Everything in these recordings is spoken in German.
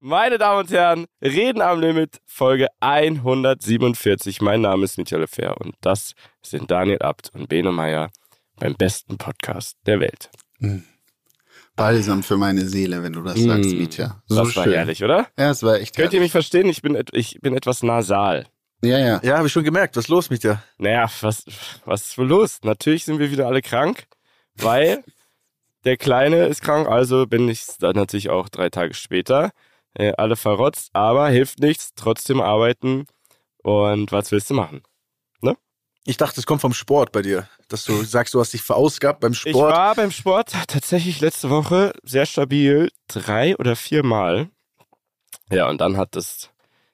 Meine Damen und Herren, Reden am Limit, Folge 147. Mein Name ist Michael Lefer und das sind Daniel Abt und Bene Meyer beim besten Podcast der Welt. Balsam für meine Seele, wenn du das sagst, Mietja. So das war schön. herrlich, oder? Ja, es war echt Könnt ihr mich verstehen? Ich bin, ich bin etwas nasal. Ja, ja. Ja, habe ich schon gemerkt. Was ist los mit dir? Naja, was, was ist wohl los? Natürlich sind wir wieder alle krank, weil der Kleine ist krank, also bin ich dann natürlich auch drei Tage später. Äh, alle verrotzt, aber hilft nichts, trotzdem arbeiten. Und was willst du machen? Ich dachte, es kommt vom Sport bei dir. Dass du sagst, du hast dich verausgabt beim Ich Sport. war beim Sport tatsächlich letzte Woche sehr stabil, drei oder viermal. Ja, und dann hat es,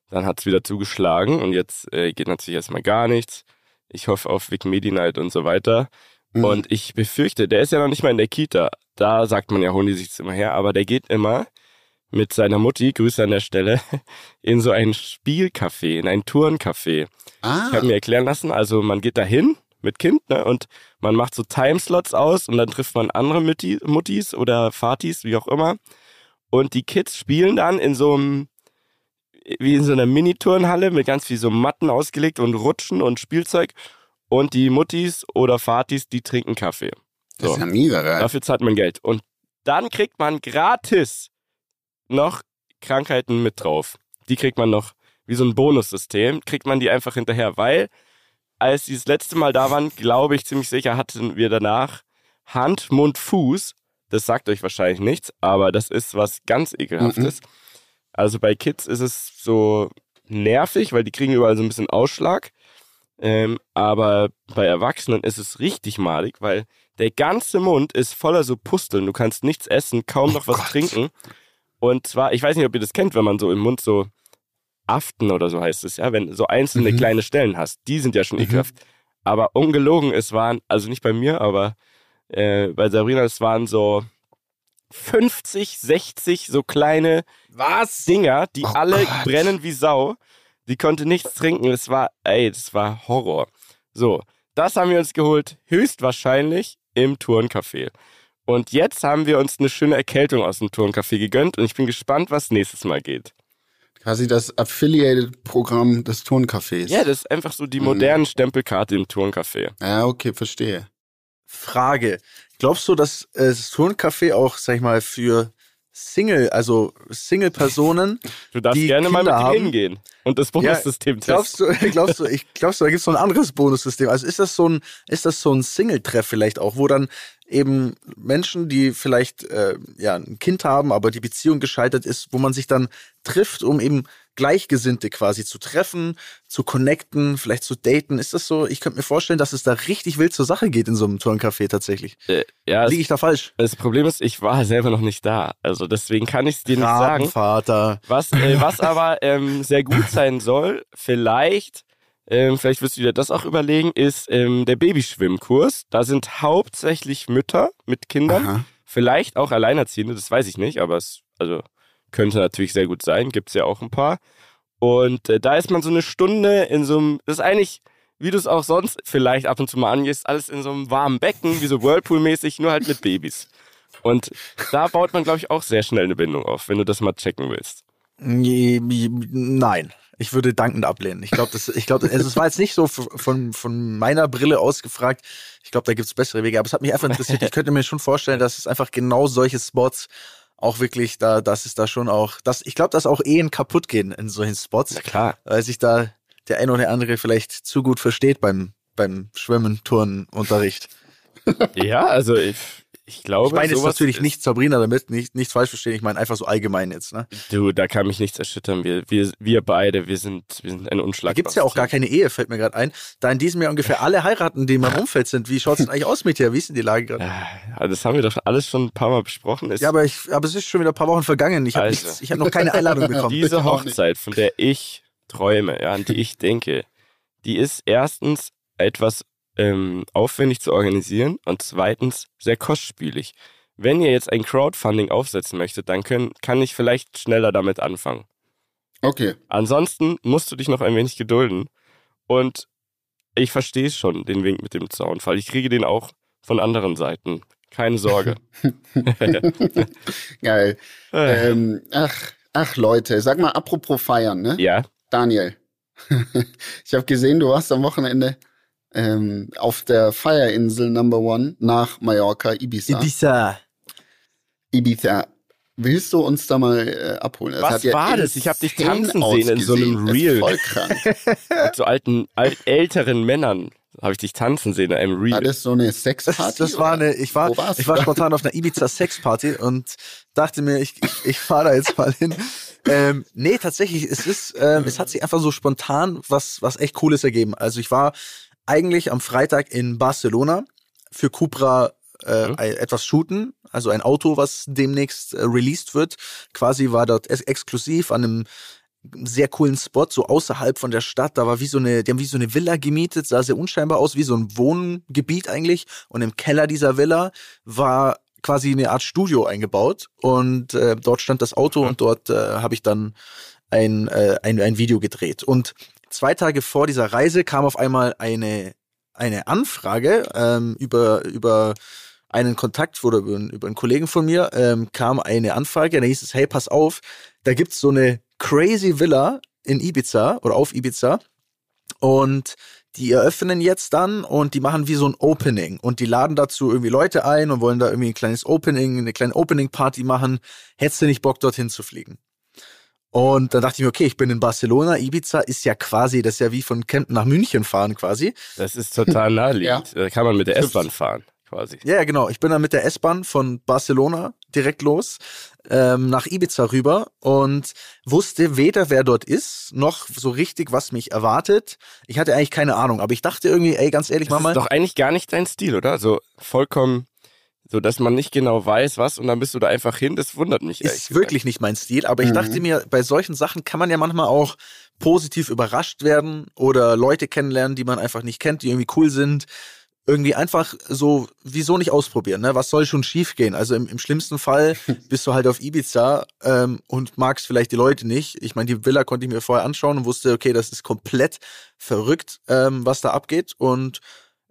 dann hat es wieder zugeschlagen und jetzt äh, geht natürlich erstmal gar nichts. Ich hoffe auf Vic Medi Night und so weiter. Mhm. Und ich befürchte, der ist ja noch nicht mal in der Kita. Da sagt man ja, holen die sich immer her, aber der geht immer mit seiner Mutti, Grüße an der Stelle, in so ein Spielcafé, in ein Turncafé. Ah, Ich habe mir erklären lassen, also man geht da hin mit Kind ne, und man macht so Timeslots aus und dann trifft man andere Mutti, Muttis oder Vatis, wie auch immer. Und die Kids spielen dann in so einem, wie in so einer Mini-Turnhalle mit ganz viel so Matten ausgelegt und Rutschen und Spielzeug. Und die Muttis oder Vatis, die trinken Kaffee. das So. ist ja geil. Dafür zahlt man Geld. Und dann kriegt man gratis noch Krankheiten mit drauf. Die kriegt man noch, wie so ein Bonussystem, kriegt man die einfach hinterher, weil als die das letzte Mal da waren, glaube ich ziemlich sicher, hatten wir danach Hand, Mund, Fuß. Das sagt euch wahrscheinlich nichts, aber das ist was ganz ekelhaftes. Also bei Kids ist es so nervig, weil die kriegen überall so ein bisschen Ausschlag. Ähm, aber bei Erwachsenen ist es richtig malig, weil der ganze Mund ist voller so Pusteln. Du kannst nichts essen, kaum noch was Gott. trinken. Und zwar, ich weiß nicht, ob ihr das kennt, wenn man so im Mund so Aften oder so heißt es, ja, wenn so einzelne Mhm. kleine Stellen hast, die sind ja schon Mhm. ekelhaft. Aber ungelogen, es waren, also nicht bei mir, aber äh, bei Sabrina, es waren so 50, 60 so kleine Was? Dinger, die Oh alle Gott. brennen wie Sau. Die konnte nichts trinken. Es war, ey, das war Horror. So, das haben wir uns geholt, höchstwahrscheinlich im Turncafé. Und jetzt haben wir uns eine schöne Erkältung aus dem Turncafé gegönnt und ich bin gespannt, was nächstes Mal geht. Quasi das Affiliated-Programm des Turncafés. Ja, das ist einfach so die Mhm. modernen Stempelkarte im Turncafé. Ja, okay, verstehe. Frage. Glaubst du, dass äh, das Turncafé auch, sag ich mal, für Single, also Single-Personen, Du darfst Die gerne mal mit Kinder haben- hingehen und das Bonussystem glaubst testen. du, glaubst du, ich glaubst du, da gibt es so ein anderes Bonussystem? Also ist das so ein, ist das so ein Single-Treff vielleicht auch, wo dann eben Menschen, die vielleicht äh, ja ein Kind haben, aber die Beziehung gescheitert ist, wo man sich dann trifft, um eben Gleichgesinnte quasi zu treffen, zu connecten, vielleicht zu daten. Ist das so? Ich könnte mir vorstellen, dass es da richtig wild zur Sache geht in so einem Turncafé tatsächlich. Äh, ja, Liege ich da falsch? das Problem ist, ich war selber noch nicht da. Also deswegen kann ich es dir nicht sagen. Vater. Was, äh, was aber ähm, sehr gut sein soll, vielleicht, ähm, vielleicht wirst du dir das auch überlegen, ist ähm, der Babyschwimmkurs. Da sind hauptsächlich Mütter mit Kindern, Aha. vielleicht auch Alleinerziehende, das weiß ich nicht, aber es also könnte natürlich sehr gut sein, gibt's ja auch ein paar. Und äh, da ist man so eine Stunde in so einem, das ist eigentlich, wie du es auch sonst vielleicht ab und zu mal angehst, alles in so einem warmen Becken, wie so Whirlpool-mäßig, nur halt mit Babys. Und da baut man, glaube ich, auch sehr schnell eine Bindung auf, wenn du das mal checken willst. Nein, ich würde dankend ablehnen. Ich glaube, das, es war jetzt nicht so von, von meiner Brille ausgefragt. Ich glaube, da gibt es bessere Wege. Aber es hat mich einfach interessiert. Ich könnte mir schon vorstellen, dass es einfach genau solche Spots auch wirklich da, dass es da schon auch, dass ich glaube, dass auch Ehen kaputt gehen in solchen Spots, Na klar. weil sich da der ein oder andere vielleicht zu gut versteht beim beim Schwimmen, Turnen, Unterricht. Ja, also ich, ich glaube, Ich meine jetzt natürlich ist- nicht Sabrina damit, nicht, nicht falsch verstehen. Ich meine einfach so allgemein jetzt. Ne? Du, da kann mich nichts erschüttern. Wir, wir, wir beide, wir sind, wir sind ein Da Unschlag. gibt es ja auch gar keine Ehe, fällt mir gerade ein. Da in diesem Jahr ungefähr alle heiraten, die in meinem Umfeld sind. Wie schaut es denn eigentlich aus mit dir? Wie ist denn die Lage gerade? Ja, das haben wir doch alles schon ein paar Mal besprochen. Ist Ja, aber, ich, aber es ist schon wieder ein paar Wochen vergangen. Ich habe Also. hab noch keine Einladung bekommen. diese. Hochzeit, von der ich träume, ja, an die ich denke, die ist erstens etwas ähm, aufwendig zu organisieren und zweitens sehr kostspielig. Wenn ihr jetzt ein Crowdfunding aufsetzen möchtet, dann können, kann ich vielleicht schneller damit anfangen. Okay. Ansonsten musst du dich noch ein wenig gedulden. Und ich verstehe schon, den Wink mit dem Zaunfall. Ich kriege den auch von anderen Seiten. Keine Sorge. Geil. Ähm, ach, Ach Leute, sag mal, apropos feiern, ne? Ja. Daniel, ich habe gesehen, du warst am Wochenende ähm, auf der Feierinsel Number One nach Mallorca, Ibiza. Ibiza. Ibiza. Willst du uns da mal äh, abholen? Das Was hat ja war das? Ich hab dich tanzen sehen in so einem Reel. Voll krank. Mit so alten, alt, älteren Männern habe ich dich tanzen sehen in einem War Reel. das so eine Sexparty? das war eine, ich war, Wo warst ich war spontan auf einer Ibiza Sexparty und dachte mir, ich, ich, ich fahre da jetzt mal hin. Ähm, nee, tatsächlich, es ist, ähm, es hat sich einfach so spontan was, was echt Cooles ergeben. Also ich war eigentlich am Freitag in Barcelona für Cupra äh, Mhm. etwas shooten, also ein Auto, was demnächst äh, released wird. Quasi war dort ex exklusiv an einem sehr coolen Spot, so außerhalb von der Stadt. Da war wie so eine, die haben wie so eine Villa gemietet, sah sehr unscheinbar aus, wie so ein Wohngebiet eigentlich. Und im Keller dieser Villa war quasi eine Art Studio eingebaut. Und äh, dort stand das Auto und dort äh, habe ich dann ein, äh, ein, ein Video gedreht. Und zwei Tage vor dieser Reise kam auf einmal eine, eine Anfrage ähm, über, über einen Kontakt oder über, einen- über einen Kollegen von mir ähm, kam eine Anfrage, da hieß es, hey, pass auf, da gibt's so eine crazy Villa in Ibiza oder auf Ibiza und die eröffnen jetzt dann und die machen wie so ein Opening und die laden dazu irgendwie Leute ein und wollen da irgendwie ein kleines Opening, eine kleine Opening-Party machen. Hättest du nicht Bock, dorthin zu fliegen? Und dann dachte ich mir, okay, ich bin in Barcelona, Ibiza ist ja quasi, das ist ja wie von Kempten nach München fahren quasi. Das ist total naheliegend. Da kann man mit der S-Bahn fahren, quasi. Ja, ja, genau. Ich bin dann mit der S-Bahn von Barcelona direkt los ähm, nach Ibiza rüber und wusste weder, wer dort ist, noch so richtig, was mich erwartet. Ich hatte eigentlich keine Ahnung, aber ich dachte irgendwie, ey, ganz ehrlich, Das Mama, ist doch eigentlich gar nicht dein Stil, oder? So vollkommen, so dass man nicht genau weiß, was und dann bist du da einfach hin. Das wundert mich ist gesagt. wirklich nicht mein Stil, aber ich Mhm. dachte mir, bei solchen Sachen kann man ja manchmal auch positiv überrascht werden oder Leute kennenlernen, die man einfach nicht kennt, die irgendwie cool sind. Irgendwie einfach so, wieso nicht ausprobieren, ne? Was soll schon schief gehen? Also im, im schlimmsten Fall bist du halt auf Ibiza ähm, und magst vielleicht die Leute nicht. Ich meine, die Villa konnte ich mir vorher anschauen und wusste, okay, das ist komplett verrückt, ähm, was da abgeht. Und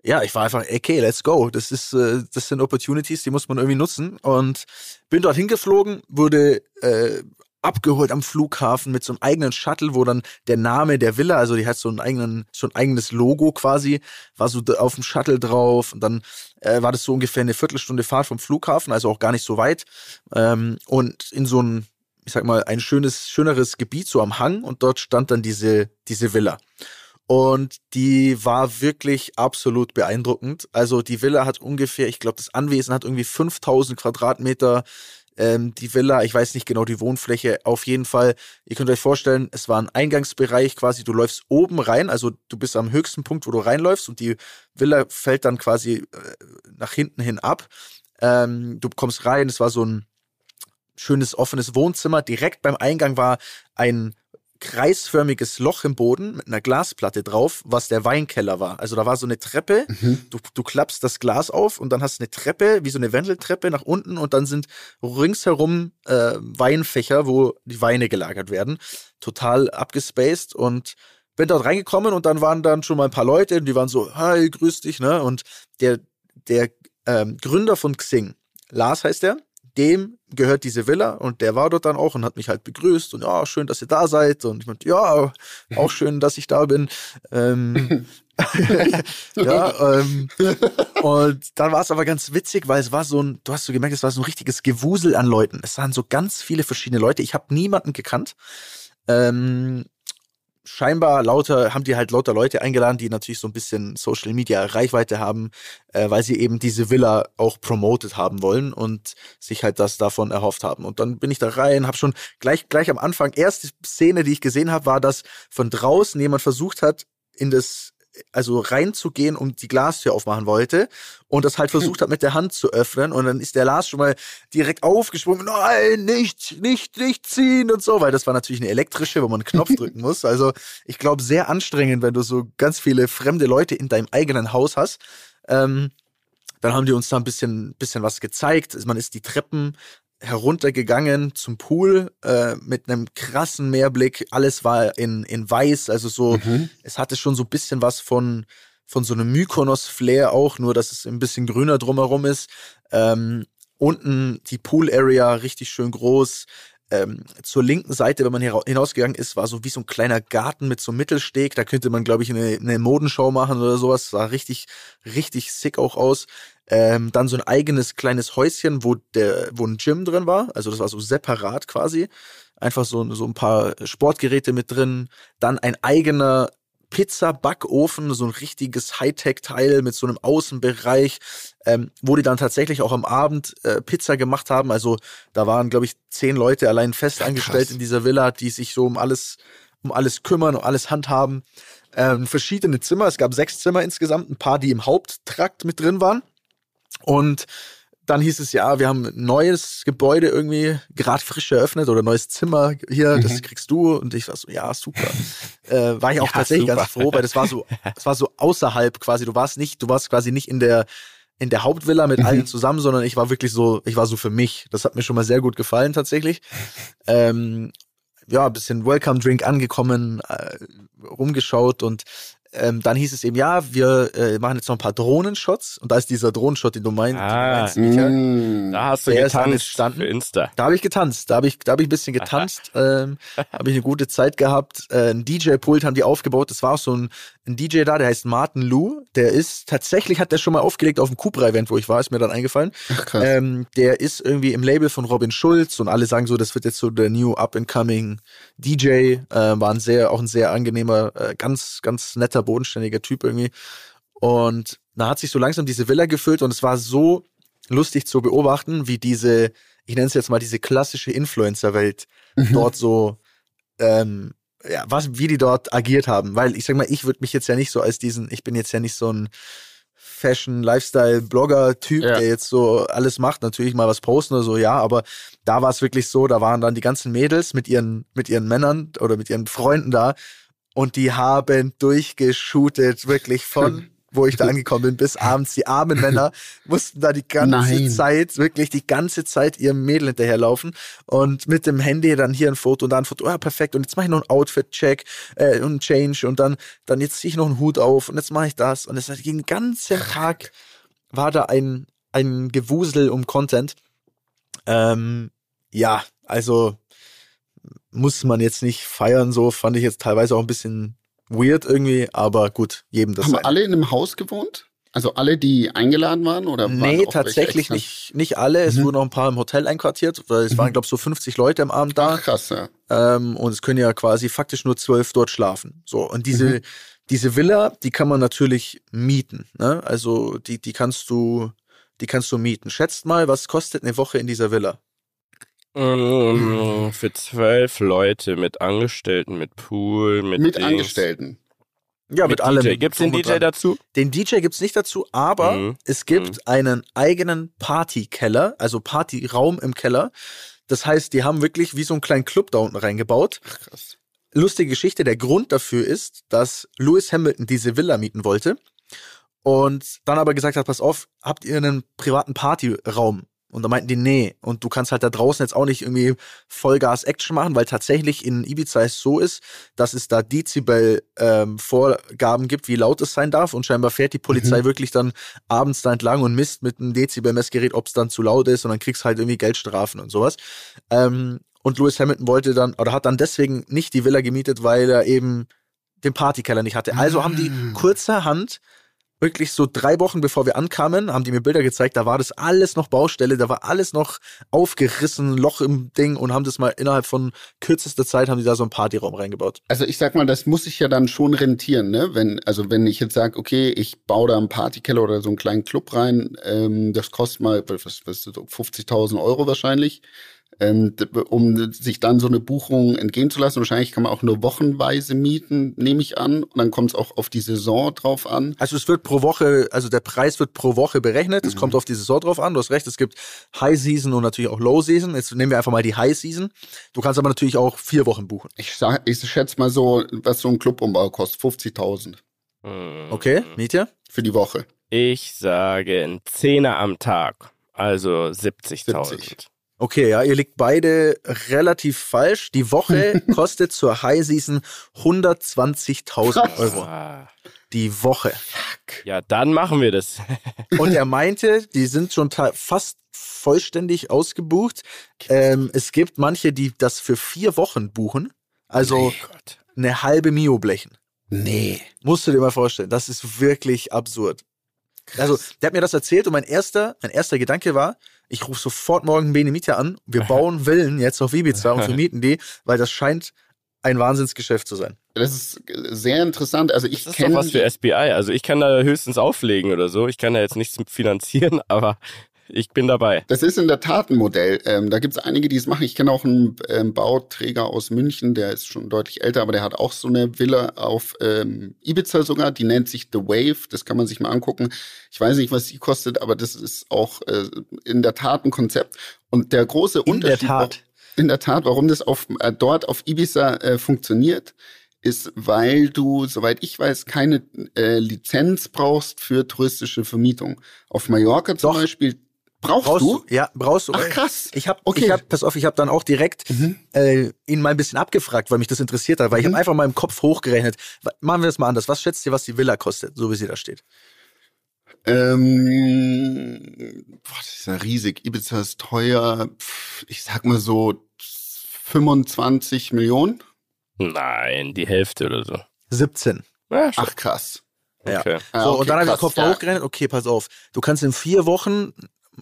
ja, ich war einfach, okay, let's go. Das ist, äh, das sind Opportunities, die muss man irgendwie nutzen. Und bin dort hingeflogen, wurde äh, abgeholt am Flughafen mit so einem eigenen Shuttle, wo dann der Name der Villa, also die hat so einen eigenen, so ein eigenes Logo quasi, war so auf dem Shuttle drauf und dann äh, war das so ungefähr eine Viertelstunde Fahrt vom Flughafen, also auch gar nicht so weit. Ähm, und in so ein, ich sag mal, ein schönes, schöneres Gebiet, so am Hang und dort stand dann diese, diese Villa. Und die war wirklich absolut beeindruckend. Also die Villa hat ungefähr, ich glaube, das Anwesen hat irgendwie 5000 Quadratmeter. Ähm, die Villa, ich weiß nicht genau die Wohnfläche, auf jeden Fall. Ihr könnt euch vorstellen, es war ein Eingangsbereich quasi. Du läufst oben rein, also du bist am höchsten Punkt, wo du reinläufst und die Villa fällt dann quasi äh, nach hinten hin ab. Ähm, du kommst rein, es war so ein schönes offenes Wohnzimmer. Direkt beim Eingang war ein kreisförmiges Loch im Boden mit einer Glasplatte drauf, was der Weinkeller war. Also da war so eine Treppe, du, du klappst das Glas auf und dann hast du eine Treppe, wie so eine Wendeltreppe nach unten und dann sind ringsherum äh, Weinfächer, wo die Weine gelagert werden. Total abgespaced und bin dort reingekommen und dann waren dann schon mal ein paar Leute, die waren so, hi, grüß dich, ne? Und der, der ähm, Gründer von Xing, Lars heißt der, dem gehört diese Villa und der war dort dann auch und hat mich halt begrüßt und ja, schön, dass ihr da seid und ich meinte, ja, auch schön, dass ich da bin. Ähm, ja, ähm, und dann war es aber ganz witzig, weil es war so ein, du hast so gemerkt, es war so ein richtiges Gewusel an Leuten. Es waren so ganz viele verschiedene Leute. Ich habe niemanden gekannt. Ähm, scheinbar lauter, haben die halt lauter Leute eingeladen, die natürlich so ein bisschen Social Media Reichweite haben, äh, weil sie eben diese Villa auch promoted haben wollen und sich halt das davon erhofft haben. Und dann bin ich da rein, habe schon gleich, gleich am Anfang, erste Szene, die ich gesehen habe, war, dass von draußen jemand versucht hat, in das also reinzugehen und die Glastür aufmachen wollte und das halt versucht hat mit der Hand zu öffnen und dann ist der Lars schon mal direkt aufgesprungen, nein, nicht, nicht, nicht ziehen und so, weil das war natürlich eine elektrische, wo man einen Knopf drücken muss. Also ich glaube, sehr anstrengend, wenn du so ganz viele fremde Leute in deinem eigenen Haus hast. Ähm, dann haben die uns da ein bisschen, bisschen was gezeigt. Man ist die Treppen heruntergegangen zum Pool äh, mit einem krassen Meerblick. Alles war in, in weiß, also so, es hatte schon so ein bisschen was von, von so einem Mykonos-Flair auch, nur dass es ein bisschen grüner drumherum ist. Ähm, unten die Pool-Area richtig schön groß. ähm, zur linken Seite, wenn man hier hinausgegangen ist, war so wie so ein kleiner Garten mit so einem Mittelsteg. Da könnte man, glaube ich, eine, eine Modenschau machen oder sowas. Sah richtig, richtig sick auch aus. Ähm, dann so ein eigenes kleines Häuschen, wo der, wo ein Gym drin war. Also das war so separat quasi. Einfach so, so ein paar Sportgeräte mit drin. Dann ein eigener Pizza-Backofen, so ein richtiges Hightech-Teil mit so einem Außenbereich, ähm, wo die dann tatsächlich auch am Abend äh, Pizza gemacht haben. Also da waren, glaube ich, zehn Leute allein fest angestellt in dieser Villa, die sich so um alles, um alles kümmern, um alles handhaben. Ähm, verschiedene Zimmer, es gab sechs Zimmer insgesamt, ein paar, die im Haupttrakt mit drin waren. Und dann hieß es ja, wir haben ein neues Gebäude irgendwie gerade frisch eröffnet oder neues Zimmer hier, mhm. das kriegst du. Und ich war so, ja, super. Äh, war ich auch ja, tatsächlich super. ganz froh, weil das war so, es war so außerhalb quasi. Du warst nicht, du warst quasi nicht in der in der Hauptvilla mit mhm. allen zusammen, sondern ich war wirklich so, ich war so für mich. Das hat mir schon mal sehr gut gefallen tatsächlich. Ähm, ja, ein bisschen Welcome Drink angekommen, äh, rumgeschaut und ähm, dann hieß es eben, ja, wir äh, machen jetzt noch ein paar Drohnenshots. Und da ist dieser Drohnenshot, den du meinst, ah, meinst Michael. Mm. Da hast du der getanzt für Insta. Da habe ich getanzt. Da habe ich, da hab ich ein bisschen getanzt. ähm, habe ich eine gute Zeit gehabt. Äh, ein DJ-Pult haben die aufgebaut. Das war auch so ein, ein DJ da, der heißt Martin Lou. Der ist, tatsächlich hat der schon mal aufgelegt auf dem Cupra-Event, wo ich war, ist mir dann eingefallen. Ach, krass. Ähm, der ist irgendwie im Label von Robin Schulz und alle sagen so, das wird jetzt so der new up-and-coming DJ. Äh, war ein sehr, auch ein sehr angenehmer, äh, ganz, ganz netter bodenständiger Typ irgendwie. Und da hat sich so langsam diese Villa gefüllt und es war so lustig zu beobachten, wie diese, ich nenne es jetzt mal diese klassische Influencer-Welt mhm. dort so, ähm, ja, was, wie die dort agiert haben. Weil ich sag mal, ich würde mich jetzt ja nicht so als diesen, ich bin jetzt ja nicht so ein Fashion, Lifestyle, Blogger-Typ, ja. der jetzt so alles macht, natürlich mal was posten oder so, ja, aber da war es wirklich so, da waren dann die ganzen Mädels mit ihren, mit ihren Männern oder mit ihren Freunden da und die haben durchgeshootet, wirklich von wo ich da angekommen bin, bis abends. Die armen Männer mussten da die ganze Nein. Zeit, wirklich die ganze Zeit ihrem Mädel hinterherlaufen und mit dem Handy dann hier ein Foto und da ein Foto. Ja, perfekt. Und jetzt mache ich noch einen Outfit-Check äh, und Change und dann, dann jetzt ziehe ich noch einen Hut auf und jetzt mache ich das. Und es hat den ganzen Tag war da ein, ein Gewusel um Content. Ähm, ja, also muss man jetzt nicht feiern, so fand ich jetzt teilweise auch ein bisschen weird irgendwie, aber gut, jedem das. Haben sein. alle in einem Haus gewohnt? Also alle, die eingeladen waren oder Nee, tatsächlich nicht, nicht alle. Es mhm. wurden noch ein paar im Hotel einquartiert, weil es mhm. waren, glaube ich, so 50 Leute am Abend da. Ach, krass, ja. Ähm, und es können ja quasi faktisch nur zwölf dort schlafen. So, und diese, mhm. diese Villa, die kann man natürlich mieten. Ne? Also die, die kannst du, die kannst du mieten. Schätzt mal, was kostet eine Woche in dieser Villa? Ähm, für zwölf Leute mit Angestellten, mit Pool, mit. Mit Dings. Angestellten. Ja, mit, mit allem. DJ. Gibt's den DJ dazu? Den DJ gibt's nicht dazu, aber mhm. es gibt mhm. einen eigenen Partykeller, also Partyraum im Keller. Das heißt, die haben wirklich wie so einen kleinen Club da unten reingebaut. Ach, krass. Lustige Geschichte. Der Grund dafür ist, dass Lewis Hamilton diese Villa mieten wollte und dann aber gesagt hat, pass auf, habt ihr einen privaten Partyraum? Und da meinten die, nee. Und du kannst halt da draußen jetzt auch nicht irgendwie Vollgas-Action machen, weil tatsächlich in Ibiza es so ist, dass es da Dezibel-Vorgaben ähm, gibt, wie laut es sein darf. Und scheinbar fährt die Polizei mhm. wirklich dann abends da entlang und misst mit einem Dezibel-Messgerät, ob es dann zu laut ist. Und dann kriegst du halt irgendwie Geldstrafen und sowas. Ähm, und Lewis Hamilton wollte dann, oder hat dann deswegen nicht die Villa gemietet, weil er eben den Partykeller nicht hatte. Also haben die ah. kurzerhand wirklich so drei Wochen bevor wir ankamen, haben die mir Bilder gezeigt, da war das alles noch Baustelle, da war alles noch aufgerissen, Loch im Ding und haben das mal innerhalb von kürzester Zeit haben die da so einen Partyraum reingebaut. Also ich sag mal, das muss sich ja dann schon rentieren, ne? Wenn, also wenn ich jetzt sage, okay, ich baue da einen Partykeller oder so einen kleinen Club rein, ähm, das kostet mal, was, was, 50.000 Euro wahrscheinlich um sich dann so eine Buchung entgehen zu lassen. Wahrscheinlich kann man auch nur wochenweise mieten, nehme ich an. Und dann kommt es auch auf die Saison drauf an. Also es wird pro Woche, also der Preis wird pro Woche berechnet. Es mhm. kommt auf die Saison drauf an. Du hast recht, es gibt High Season und natürlich auch Low Season. Jetzt nehmen wir einfach mal die High Season. Du kannst aber natürlich auch vier Wochen buchen. Ich, sag, ich schätze mal so, was so ein Clubumbau kostet. 50.000. Mhm. Okay, Mietje? Für die Woche. Ich sage ein Zehner am Tag. Also 70.000. 70. Okay, ja, ihr liegt beide relativ falsch. Die Woche kostet zur High Season 120.000 Euro. Ah, Die Woche. ja, dann machen wir das. Und er meinte, die sind schon fast vollständig ausgebucht. Ähm, es gibt manche, die das für vier Wochen buchen. Also Oh eine halbe Mio blechen. Nee. Musst du dir mal vorstellen. Das ist wirklich absurd. Also, der hat mir das erzählt und mein erster, mein erster Gedanke war, ich rufe sofort morgen Bene Mieter an. Wir bauen Villen jetzt auf Ibiza und vermieten die, weil das scheint ein Wahnsinnsgeschäft zu sein. Das ist sehr interessant. Also ich Das ist doch kenne was für SBI. Also ich kann da höchstens auflegen oder so. Ich kann da jetzt nichts finanzieren, aber ich bin dabei. Das ist in der Tat ein Modell. Ähm, da gibt es einige, die es machen. Ich kenne auch einen ähm, Bauträger aus München, der ist schon deutlich älter, aber der hat auch so eine Villa auf ähm, Ibiza sogar. Die nennt sich The Wave. Das kann man sich mal angucken. Ich weiß nicht, was sie kostet, aber das ist auch äh, in der Tat ein Konzept. Und der große In der Unterschied, Tat. in der Tat, warum das auf, äh, dort auf Ibiza äh, funktioniert, ist, weil du, soweit ich weiß, keine äh, Lizenz brauchst für touristische Vermietung. Auf Mallorca zum Doch. Beispiel brauchst, Brauchst du. du? Ja, brauchst du. Ach krass. Ich habe, Okay. ich hab, pass auf, ich habe dann auch direkt Mhm. äh, ihn mal ein bisschen abgefragt, weil mich das interessiert hat, weil ich Mhm. habe einfach mal im Kopf hochgerechnet. Machen wir das mal anders. Was schätzt ihr, was die Villa kostet, so wie sie da steht? Ähm, boah, das ist ja riesig. Ibiza ist teuer. Ich sag mal so 25 Millionen. Nein, die Hälfte oder so. 17. Ja. Ach krass. Ja. Okay. Ah, so, okay, und dann habe ich im Kopf ja. mal hochgerechnet, okay, pass auf, du kannst in vier Wochen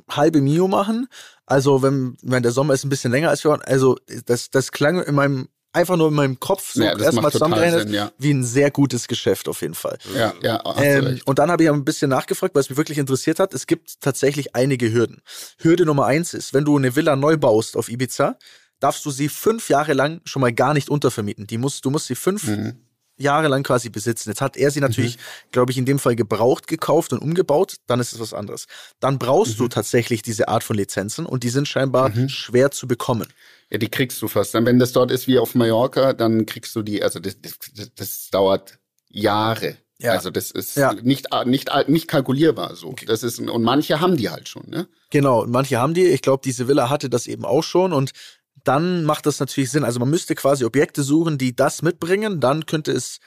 halbe Mio machen. Also, wenn, wenn der Sommer ist ein bisschen länger als wir, also das, das klang in meinem, einfach nur in meinem Kopf so Ja, erstmal zusammengerechnet, ja. wie ein sehr gutes Geschäft auf jeden Fall. Ja, ja, Ähm, und dann habe ich ein bisschen nachgefragt, weil es mich wirklich interessiert hat. Es gibt tatsächlich einige Hürden. Hürde Nummer eins ist, wenn du eine Villa neu baust auf Ibiza, darfst du sie fünf Jahre lang schon mal gar nicht untervermieten. Die musst, du musst sie fünf Mhm. Jahre lang quasi besitzen. Jetzt hat er sie natürlich, glaube ich, in dem Fall gebraucht, gekauft und umgebaut. Dann ist es was anderes. Dann brauchst du tatsächlich diese Art von Lizenzen und die sind scheinbar schwer zu bekommen. Ja, die kriegst du fast. Dann, wenn das dort ist wie auf Mallorca, dann kriegst du die, also das, das, das dauert Jahre. Ja. Also das ist Ja. nicht, nicht, nicht kalkulierbar so. Das ist, und manche haben die halt schon, ne? Genau, und manche haben die. Ich glaube, diese Villa hatte das eben auch schon und dann macht das natürlich Sinn. Also man müsste quasi Objekte suchen, die das mitbringen, dann könnte es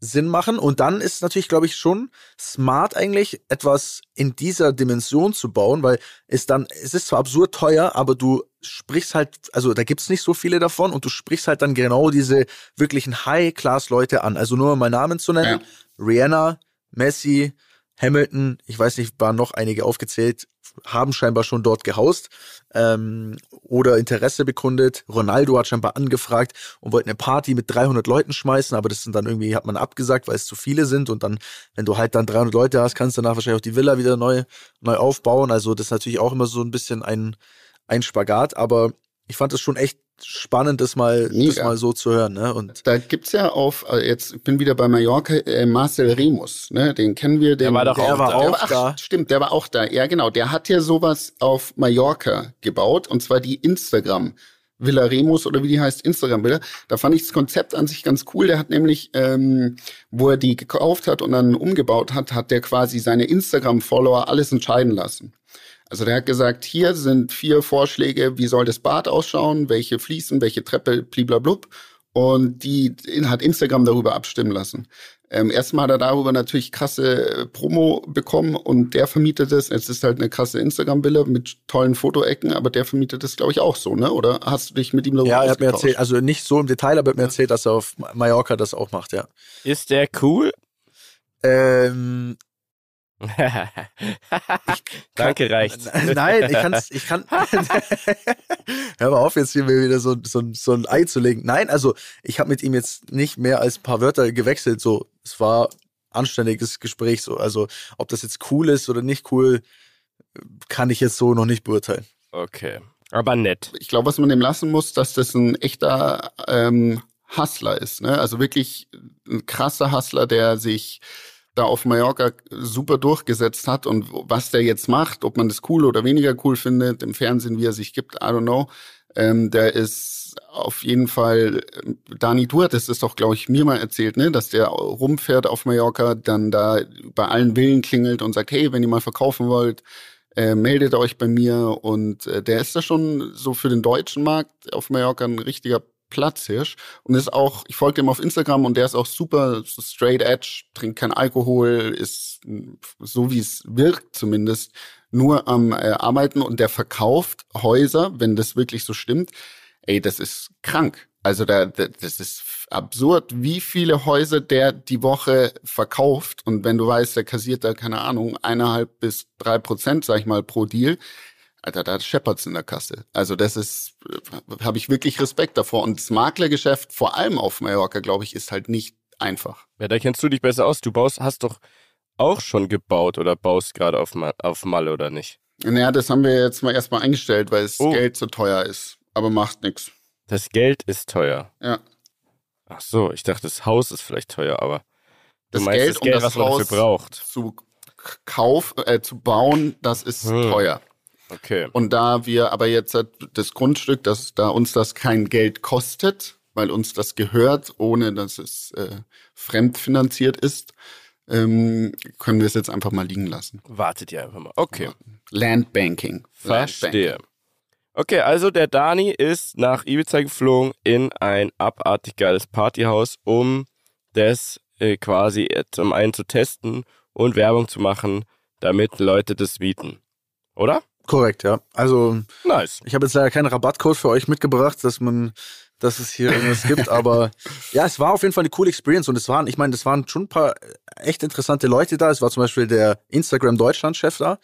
Sinn machen. Und dann ist es natürlich, glaube ich, schon smart eigentlich, etwas in dieser Dimension zu bauen, weil es dann, es ist zwar absurd teuer, aber du sprichst halt, also da gibt's nicht so viele davon und du sprichst halt dann genau diese wirklichen High-Class-Leute an. Also nur um mal Namen zu nennen. Rihanna, Messi, Hamilton, ich weiß nicht, waren noch einige aufgezählt, haben scheinbar schon dort gehaust ähm, oder Interesse bekundet. Ronaldo hat scheinbar angefragt und wollte eine Party mit 300 Leuten schmeißen, aber das sind dann irgendwie, hat man abgesagt, weil es zu viele sind und dann, wenn du halt dann 300 Leute hast, kannst du danach wahrscheinlich auch die Villa wieder neu, neu aufbauen. Also das ist natürlich auch immer so ein bisschen ein, ein Spagat, aber ich fand es schon echt spannend, das mal, das mal so zu hören. Ne? Und Da gibt's ja auf, äh, jetzt ich bin wieder bei Mallorca, äh, Marcel Remus, ne? Den kennen wir. Den, Der war doch Der auch war da. auch Der war, ach, da. Stimmt, der war auch da. Ja, genau. Der hat ja sowas auf Mallorca gebaut und zwar die Instagram. Villa Remus oder wie die heißt, Instagram Villa. Da fand ich das Konzept an sich ganz cool. Der hat nämlich, ähm, wo er die gekauft hat und dann umgebaut hat, hat der quasi seine Instagram-Follower alles entscheiden lassen. Also der hat gesagt, hier sind vier Vorschläge, wie soll das Bad ausschauen, welche Fliesen, welche Treppe, bliblablub. Und die hat Instagram darüber abstimmen lassen. Ähm, erstmal hat er darüber natürlich krasse äh, Promo bekommen und der vermietet es. Es ist halt eine krasse Instagram-Villa mit tollen Fotoecken, aber der vermietet es, glaube ich, auch so, ne? Oder hast du dich mit ihm darüber ja, er hat mir erzählt, also nicht so im Detail, aber er hat mir erzählt, dass er auf Mallorca das auch macht, ja. Ist der cool? Ähm, Danke, reicht. Nein, ich kann's, ich kann. Hör mal auf, jetzt hier mir wieder so, so, so ein Ei zu legen. Nein, also ich habe mit ihm jetzt nicht mehr als ein paar Wörter gewechselt. So, es war anständiges Gespräch. So, also ob das jetzt cool ist oder nicht cool, kann ich jetzt so noch nicht beurteilen. Okay. Aber nett. ich glaube, was man dem lassen muss, dass das ein echter ähm, Hustler ist. Ne? Also wirklich ein krasser Hustler, der sich da auf Mallorca super durchgesetzt hat und was der jetzt macht, ob man das cool oder weniger cool findet, im Fernsehen, wie er sich gibt, I don't know. Ähm, der ist auf jeden Fall, ähm, Dani, du hattest es doch, glaube ich, mir mal erzählt, ne, dass der rumfährt auf Mallorca, dann da bei allen Villen klingelt und sagt, hey, wenn ihr mal verkaufen wollt, äh, meldet euch bei mir und äh, der ist da schon so für den deutschen Markt auf Mallorca ein richtiger Platzhirsch und ist auch, ich folge dem auf Instagram und der ist auch super straight edge, trinkt kein Alkohol, ist so wie es wirkt zumindest nur am äh, Arbeiten und der verkauft Häuser, wenn das wirklich so stimmt. Ey, das ist krank. Also da, das ist absurd, wie viele Häuser der die Woche verkauft. Und wenn du weißt, der kassiert da, keine Ahnung, eineinhalb bis drei Prozent, sag ich mal, pro Deal. Alter, da scheppert's in der Kasse. Also das ist, habe ich wirklich Respekt davor. Und das Maklergeschäft, vor allem auf Mallorca, glaube ich, ist halt nicht einfach. Ja, da kennst du dich besser aus. Du baust, hast doch auch schon gebaut oder baust gerade auf, Mal, auf Malle oder nicht? Naja, das haben wir jetzt mal erstmal eingestellt, weil das oh. Geld so teuer ist. Aber macht nichts. Das Geld ist teuer. Ja. Ach so, ich dachte, das Haus ist vielleicht teuer, aber das meinst, Geld, das Geld, um das was man Haus dafür braucht. Zu Kauf, äh, zu bauen, das ist hm. teuer. Okay. Und da wir aber jetzt das Grundstück, dass da uns das kein Geld kostet, weil uns das gehört, ohne dass es äh, fremdfinanziert ist, ähm, können wir es jetzt einfach mal liegen lassen. Wartet ihr einfach mal. Okay. Landbanking. Verstehe. Land Okay, also der Dani ist nach Ibiza geflogen in ein abartig geiles Partyhaus, um das äh, quasi zum einen zu testen und Werbung zu machen, damit Leute das bieten. Oder? Korrekt, ja. Also nice. Ich habe jetzt leider keinen Rabattcode für euch mitgebracht, dass man, dass es hier irgendwas gibt, aber ja, es war auf jeden Fall eine coole Experience und es waren, ich meine, das waren schon ein paar echt interessante Leute da. Es war zum Beispiel der Instagram Deutschland Chef da.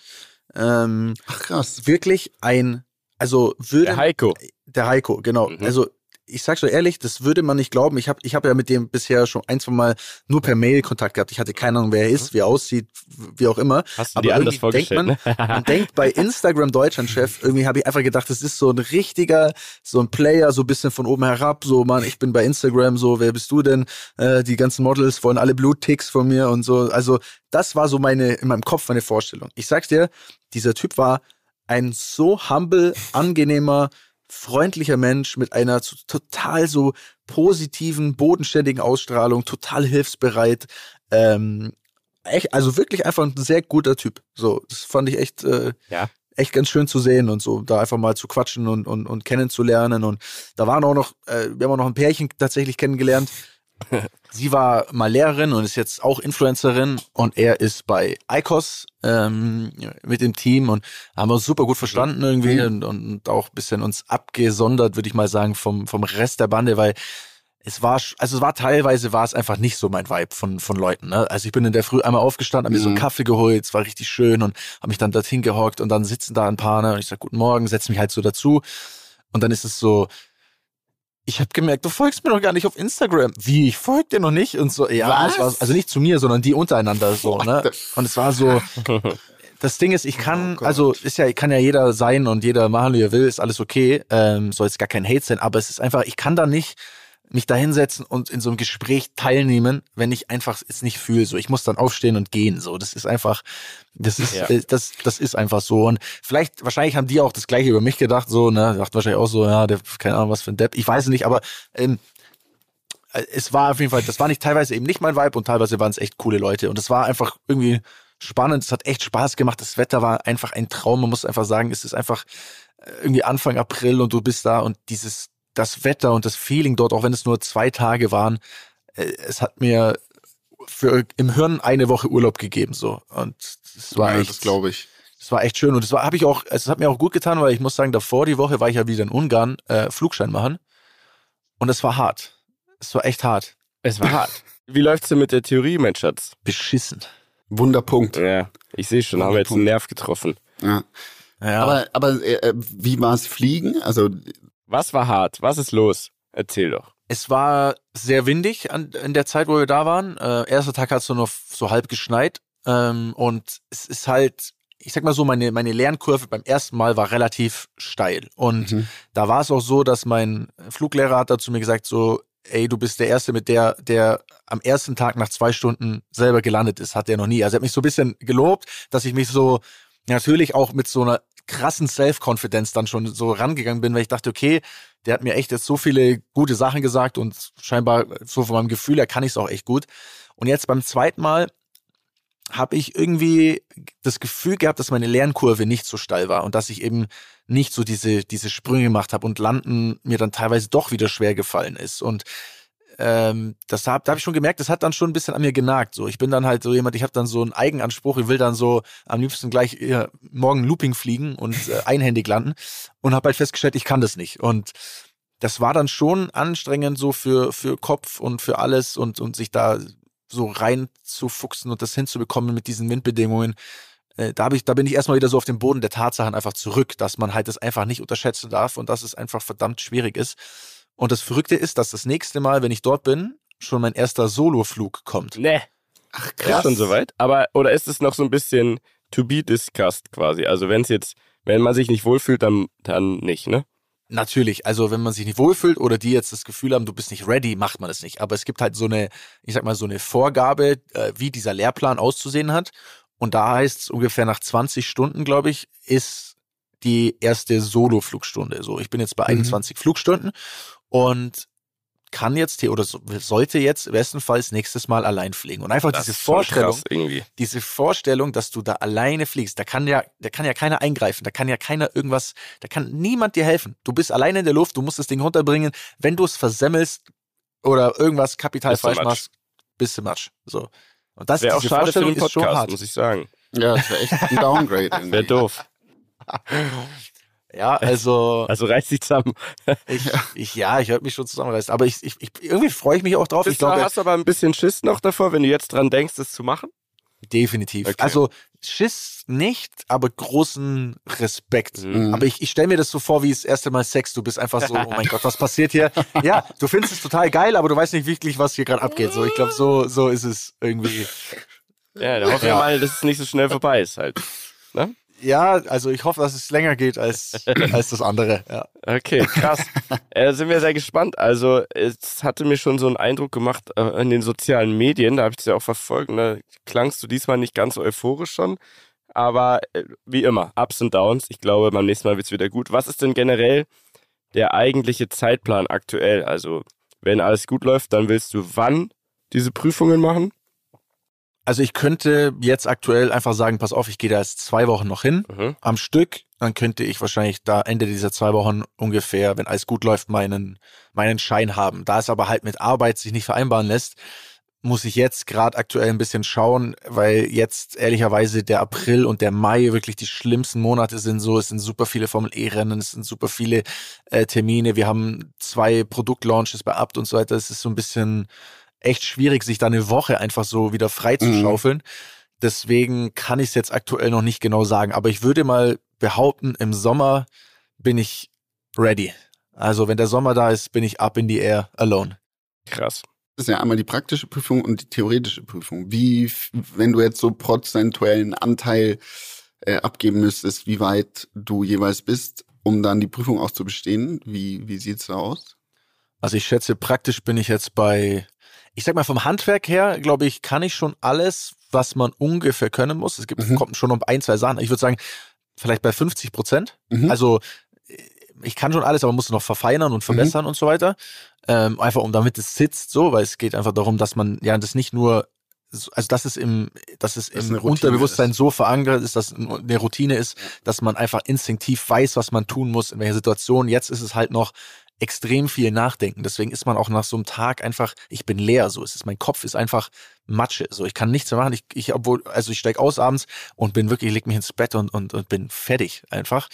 Ähm, Ach krass. Wirklich ein also würde. Der Heiko. Der Heiko, genau. Mhm. Also ich sag so ehrlich, das würde man nicht glauben. Ich habe ich hab ja mit dem bisher schon ein, zwei Mal nur per Mail Kontakt gehabt. Ich hatte keine Ahnung, wer er ist, mhm. wie er aussieht, wie auch immer. Hast du dir anders vorgestellt, denkt man, ne? man denkt bei Instagram Deutschland-Chef, irgendwie habe ich einfach gedacht, das ist so ein richtiger, so ein Player, so ein bisschen von oben herab, so, Mann, ich bin bei Instagram, so, wer bist du denn? Äh, die ganzen Models wollen alle Blutticks von mir und so. Also, das war so meine, in meinem Kopf meine Vorstellung. Ich sag's dir, dieser Typ war ein so humble, angenehmer, freundlicher Mensch mit einer total so positiven, bodenständigen Ausstrahlung, total hilfsbereit. Ähm, echt, also wirklich einfach ein sehr guter Typ. So, das fand ich echt, äh, ja. echt ganz schön zu sehen und so, da einfach mal zu quatschen und, und, und kennenzulernen. Und da waren auch noch, äh, wir haben auch noch ein Pärchen tatsächlich kennengelernt, Sie war mal Lehrerin und ist jetzt auch Influencerin und er ist bei ICOS ähm, mit dem Team und haben uns super gut verstanden irgendwie mhm. und, und auch ein bisschen uns abgesondert, würde ich mal sagen, vom, vom Rest der Bande, weil es war, also es war teilweise war es einfach nicht so mein Vibe von, von Leuten. Ne? Also ich bin in der Früh einmal aufgestanden, habe mir so einen mhm. Kaffee geholt, es war richtig schön und habe mich dann dorthin gehockt und dann sitzen da ein paar ne? und ich sag guten Morgen, setze mich halt so dazu und dann ist es so, ich habe gemerkt, du folgst mir noch gar nicht auf Instagram. Wie, ich folge dir noch nicht? Und so, ja, es war, also nicht zu mir, sondern die untereinander so, ne? Und es war so, das Ding ist, ich kann, oh also ist ja, kann ja jeder sein und jeder machen, wie er will, ist alles okay. Ähm, soll jetzt gar kein Hate sein, aber es ist einfach, ich kann da nicht mich da hinsetzen und in so einem Gespräch teilnehmen, wenn ich einfach es nicht fühle. So, ich muss dann aufstehen und gehen. So, das ist einfach, das ist, ja. äh, das, das ist einfach so. Und vielleicht, wahrscheinlich haben die auch das Gleiche über mich gedacht. So, ne, dachte wahrscheinlich auch so, ja, der, keine Ahnung, was für ein Depp. Ich weiß es nicht, aber ähm, äh, es war auf jeden Fall, das war nicht teilweise eben nicht mein Vibe und teilweise waren es echt coole Leute. Und es war einfach irgendwie spannend. Es hat echt Spaß gemacht. Das Wetter war einfach ein Traum. Man muss einfach sagen, es ist einfach äh, irgendwie Anfang April und du bist da und dieses das Wetter und das Feeling dort, auch wenn es nur zwei Tage waren, äh, es hat mir für im Hirn eine Woche Urlaub gegeben so und es war ja, echt, das glaube ich. Es war echt schön und es war habe ich auch es hat mir auch gut getan, weil ich muss sagen, davor die Woche war ich ja wieder in Ungarn äh, Flugschein machen und es war hart. Es war echt hart. Es war hart. Wie läuft's denn mit der Theorie, mein Schatz? Beschissen. Wunderpunkt. Ja, ich sehe schon, haben wir jetzt einen Nerv getroffen. Ja. ja. Aber, aber äh, wie war es Fliegen? Also was war hart? Was ist los? Erzähl doch. Es war sehr windig an, in der Zeit, wo wir da waren. Äh, erster Tag hat es so noch so halb geschneit. Ähm, und es ist halt, ich sag mal so, meine, meine Lernkurve beim ersten Mal war relativ steil. Und mhm. da war es auch so, dass mein Fluglehrer hat dazu mir gesagt, so, ey, du bist der Erste, mit der, der am ersten Tag nach zwei Stunden selber gelandet ist, hat er noch nie. Also er hat mich so ein bisschen gelobt, dass ich mich so natürlich auch mit so einer krassen Self-Confidence dann schon so rangegangen bin, weil ich dachte, okay, der hat mir echt jetzt so viele gute Sachen gesagt und scheinbar so von meinem Gefühl her kann ich es auch echt gut. Und jetzt beim zweiten Mal habe ich irgendwie das Gefühl gehabt, dass meine Lernkurve nicht so steil war und dass ich eben nicht so diese, diese Sprünge gemacht habe und Landen mir dann teilweise doch wieder schwer gefallen ist. Und ähm, das hab, da habe ich schon gemerkt, das hat dann schon ein bisschen an mir genagt. So, ich bin dann halt so jemand, ich habe dann so einen Eigenanspruch, ich will dann so am liebsten gleich ja, morgen Looping fliegen und äh, einhändig landen und habe halt festgestellt, ich kann das nicht. Und das war dann schon anstrengend so für, für Kopf und für alles und, und sich da so reinzufuchsen und das hinzubekommen mit diesen Windbedingungen. Äh, da, hab ich, da bin ich erstmal wieder so auf den Boden der Tatsachen einfach zurück, dass man halt das einfach nicht unterschätzen darf und dass es einfach verdammt schwierig ist. Und das Verrückte ist, dass das nächste Mal, wenn ich dort bin, schon mein erster Soloflug kommt. Nee. Ach, Ist schon soweit? Aber, oder ist es noch so ein bisschen to be discussed quasi? Also wenn es jetzt, wenn man sich nicht wohlfühlt, dann, dann nicht, ne? Natürlich, also wenn man sich nicht wohlfühlt oder die jetzt das Gefühl haben, du bist nicht ready, macht man das nicht. Aber es gibt halt so eine, ich sag mal, so eine Vorgabe, äh, wie dieser Lehrplan auszusehen hat. Und da heißt es ungefähr nach 20 Stunden, glaube ich, ist die erste Solo-Flugstunde. So, ich bin jetzt bei Mhm. 21 Flugstunden und kann jetzt hier oder so- sollte jetzt bestenfalls nächstes Mal allein fliegen. Und einfach Das diese Vorstellung, krass irgendwie. diese Vorstellung, dass du da alleine fliegst, da kann ja, da kann ja keiner eingreifen, da kann ja keiner irgendwas, da kann niemand dir helfen. Du bist alleine in der Luft, du musst das Ding runterbringen. Wenn du es versemmelst oder irgendwas kapital falsch Matsch. machst, bist du Matsch. So. Und das Wäre auch diese schade für Vorstellung den ist schon Podcast, hart. muss ich sagen. Ja, das wäre echt ein Downgrade. Wäre doof. Ja, also Also reiß dich zusammen. ich, ich ja, ich hört mich schon zusammenreißen. Aber ich, ich, ich irgendwie freue ich mich auch drauf. Ich Bist glaube, hast du aber ein bisschen Schiss noch davor, wenn du jetzt dran denkst, das zu machen? definitiv. Okay. Also Schiss nicht, aber großen Respekt. Mhm. Aber ich, ich stelle mir das so vor, wie das erste Mal Sex. Du bist einfach so, oh mein Gott, was passiert hier? Ja, du findest es total geil, aber du weißt nicht wirklich, was hier gerade abgeht. So, ich glaube, so, so ist es irgendwie. Ja, da hoffen wir Ja. mal, dass es nicht so schnell vorbei ist halt. Ja, also ich hoffe, dass es länger geht als, als das andere. Ja. Okay, krass. äh, sind wir sehr gespannt. Also, es hatte mir schon so einen Eindruck gemacht äh, in den sozialen Medien, da habe ich es ja auch verfolgt. Da klangst du diesmal nicht ganz so euphorisch schon. Aber äh, wie immer, Ups und Downs. Ich glaube, beim nächsten Mal wird es wieder gut. Was ist denn generell der eigentliche Zeitplan aktuell? Also, wenn alles gut läuft, dann willst du wann diese Prüfungen machen? Also ich könnte jetzt aktuell einfach sagen, pass auf, ich gehe da jetzt zwei Wochen noch hin Mhm. am Stück. Dann könnte ich wahrscheinlich da Ende dieser zwei Wochen ungefähr, wenn alles gut läuft, meinen, meinen Schein haben. Da es aber halt mit Arbeit sich nicht vereinbaren lässt, muss ich jetzt gerade aktuell ein bisschen schauen, weil jetzt ehrlicherweise der April und der Mai wirklich die schlimmsten Monate sind. So, es sind super viele Formel E-Rennen, es sind super viele äh, Termine. Wir haben zwei Produktlaunches bei Abt und so weiter. Es ist so ein bisschen echt schwierig, sich da eine Woche einfach so wieder frei zu Mhm. schaufeln. Deswegen kann ich es jetzt aktuell noch nicht genau sagen. Aber ich würde mal behaupten, im Sommer bin ich ready. Also wenn der Sommer da ist, bin ich up in the air alone. Krass. Das ist ja einmal die praktische Prüfung und die theoretische Prüfung. Wie, wenn du jetzt so prozentuellen Anteil äh, abgeben müsstest, wie weit du jeweils bist, um dann die Prüfung auch zu bestehen, wie, wie sieht's da aus? Also ich schätze, praktisch bin ich jetzt bei, ich sag mal vom Handwerk her, glaube ich, kann ich schon alles, was man ungefähr können muss. Es gibt, Mhm. kommt schon um ein, zwei Sachen. Ich würde sagen, vielleicht bei 50 Prozent. Mhm. Also ich kann schon alles, aber muss noch verfeinern und verbessern und so weiter. Ähm, einfach um damit es sitzt, so, weil es geht einfach darum, dass man ja das nicht nur, so- also dass es im, dass es Dass im Unterbewusstsein ist. so verankert ist, dass eine Routine ist, dass man einfach instinktiv weiß, was man tun muss, in welcher Situation. Jetzt ist es halt noch extrem viel Nachdenken. Deswegen ist man auch nach so einem Tag einfach, ich bin leer, so ist es. Mein Kopf ist einfach Matsche. So, ich kann nichts mehr machen. Ich, ich obwohl, also ich steig aus abends und bin wirklich, leg mich ins Bett und, und, und bin fertig einfach.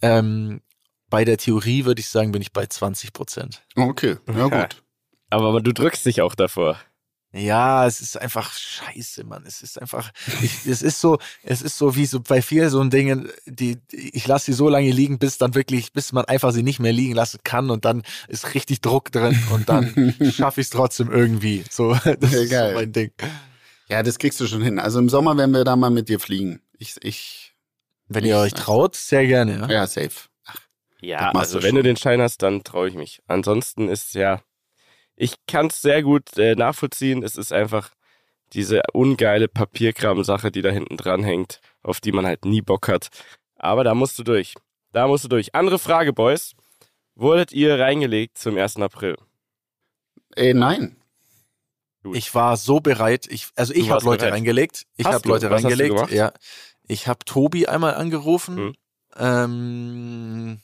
Ähm, bei der Theorie würde ich sagen, bin ich bei 20 Prozent. Okay, ja gut. Aber, aber du drückst dich auch davor. Ja, es ist einfach scheiße, Mann. Es ist einfach, ich, es ist so, es ist so wie so bei vielen so Dingen, die, die- ich lasse sie so lange liegen, bis dann wirklich, bis man einfach sie nicht mehr liegen lassen kann und dann ist richtig Druck drin und dann schaffe ich es trotzdem irgendwie. So, das Ja, ist geil. mein Ding. Ja, das kriegst du schon hin. Also im Sommer werden wir da mal mit dir fliegen. Ich, ich, Wenn ihr euch traut, sehr gerne. Ja. ja, safe. Ja, Das machst also du wenn du den Schein hast, dann traue ich mich. Ansonsten ist ja, ich kann es sehr gut äh, nachvollziehen. Es ist einfach diese ungeile Papierkram-Sache, die da hinten dran hängt, auf die man halt nie Bock hat. Aber da musst du durch. Da musst du durch. Andere Frage, Boys. Wurdet ihr reingelegt zum 1. April? Äh, nein. Gut. Ich war so bereit. Ich, also ich habe Leute bereit. reingelegt. Ich Hast habe du? Leute Was hast du reingelegt. Ja. Ich habe Tobi einmal angerufen. Hm. Ähm,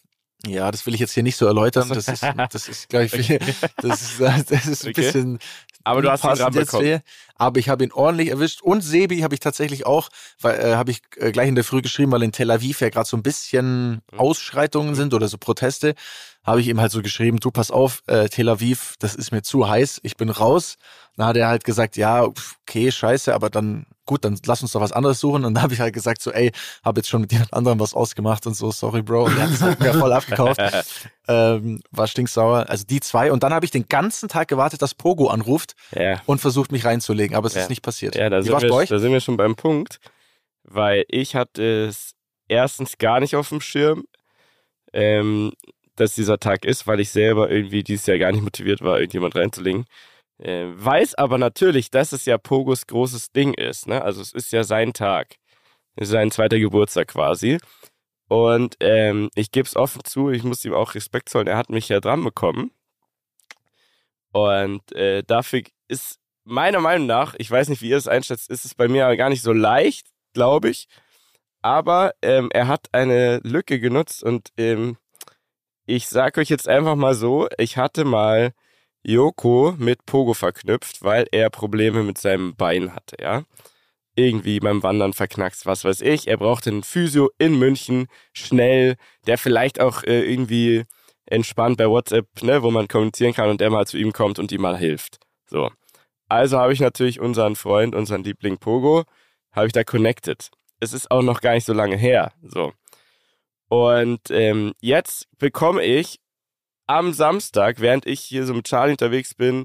ja, das will ich jetzt hier nicht so erläutern. Das ist, das ist glaube ich, viel- das ist, das ist ein Okay. bisschen Aber du hast ihn unpassend dran jetzt bekommen. hier. Aber ich habe ihn ordentlich erwischt. Und Sebi habe ich tatsächlich auch, weil äh, habe ich äh, gleich in der Früh geschrieben, weil in Tel Aviv ja gerade so ein bisschen Mhm. Ausschreitungen sind oder so Proteste, habe ich ihm halt so geschrieben, du pass auf, äh, Tel Aviv, das ist mir zu heiß, ich bin raus. Dann hat er halt gesagt, ja, okay, scheiße, aber dann gut, dann lass uns doch was anderes suchen. Und dann habe ich halt gesagt so, ey, habe jetzt schon mit jemand anderem was ausgemacht und so, sorry, Bro. Und er hat es halt mir voll abgekauft. Ähm, war stinksauer. Also die zwei. Und dann habe ich den ganzen Tag gewartet, dass Pogo anruft Ja. und versucht, mich reinzulegen. Aber es Ja. ist nicht passiert. Ja, da Wie sind, war's bei wir, euch? da sind wir schon beim Punkt, weil ich hatte es erstens gar nicht auf dem Schirm, ähm, dass dieser Tag ist, weil ich selber irgendwie dieses Jahr gar nicht motiviert war, irgendjemand reinzulegen. Äh, weiß aber natürlich, dass es ja Pogos großes Ding ist. Ne? Also es ist ja sein Tag. Es ist sein zweiter Geburtstag quasi. Und ähm, ich gebe es offen zu, ich muss ihm auch Respekt zollen. Er hat mich ja dran bekommen. Und äh, dafür ist meiner Meinung nach, ich weiß nicht, wie ihr es einschätzt, ist es bei mir gar nicht so leicht, glaube ich. Aber ähm, er hat eine Lücke genutzt und ähm, ich sag euch jetzt einfach mal so, ich hatte mal Joko mit Pogo verknüpft, weil er Probleme mit seinem Bein hatte, ja. Irgendwie beim Wandern verknackst, was weiß ich. Er brauchte einen Physio in München, schnell, der vielleicht auch äh, irgendwie entspannt bei WhatsApp, ne, wo man kommunizieren kann und der mal zu ihm kommt und ihm mal hilft. So. Also habe ich natürlich unseren Freund, unseren Liebling Pogo, habe ich da connected. Es ist auch noch gar nicht so lange her. So. Und ähm, jetzt bekomme ich am Samstag, während ich hier so mit Charlie unterwegs bin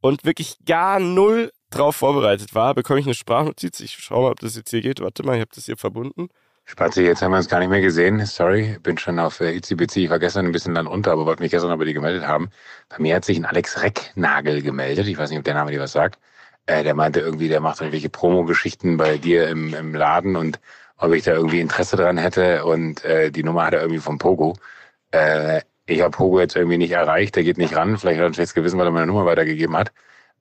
und wirklich gar null drauf vorbereitet war, bekomme ich eine Sprachnotiz. Ich schaue mal, ob das jetzt hier geht. Warte mal, ich habe das hier verbunden. Spazi, jetzt haben wir uns gar nicht mehr gesehen. Sorry, bin schon auf äh, ICBC. Ich war gestern ein bisschen landunter, aber wollte mich gestern noch bei dir gemeldet haben. Bei mir hat sich ein Alex Recknagel gemeldet. Ich weiß nicht, ob der Name dir was sagt. Äh, der meinte irgendwie, der macht irgendwelche Promo-Geschichten bei dir im, im Laden und ob ich da irgendwie Interesse dran hätte. Und äh, die Nummer hat er irgendwie vom Pogo. Äh, ich habe Pogo jetzt irgendwie nicht erreicht. Der geht nicht ran. Vielleicht hat er ein schlechtes Gewissen, weil er meine Nummer weitergegeben hat.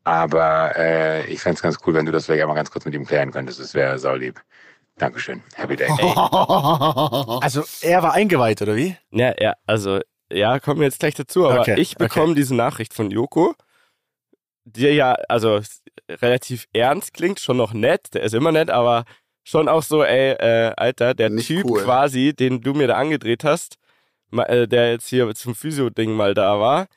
Aber äh, ich fände es ganz cool, wenn du das vielleicht einmal ganz kurz mit ihm klären könntest. Das wäre saulieb. Dankeschön. Happy Day. Also er war eingeweiht, oder wie? Ja, ja, also, ja, kommen wir jetzt gleich dazu, aber Okay, ich bekomme diese Nachricht von Joko, die ja, also relativ ernst klingt, schon noch nett, der ist immer nett, aber schon auch so, ey, äh, Alter, der Nicht Typ cool. quasi, den du mir da angedreht hast, äh, der jetzt hier zum Physio-Ding mal da war,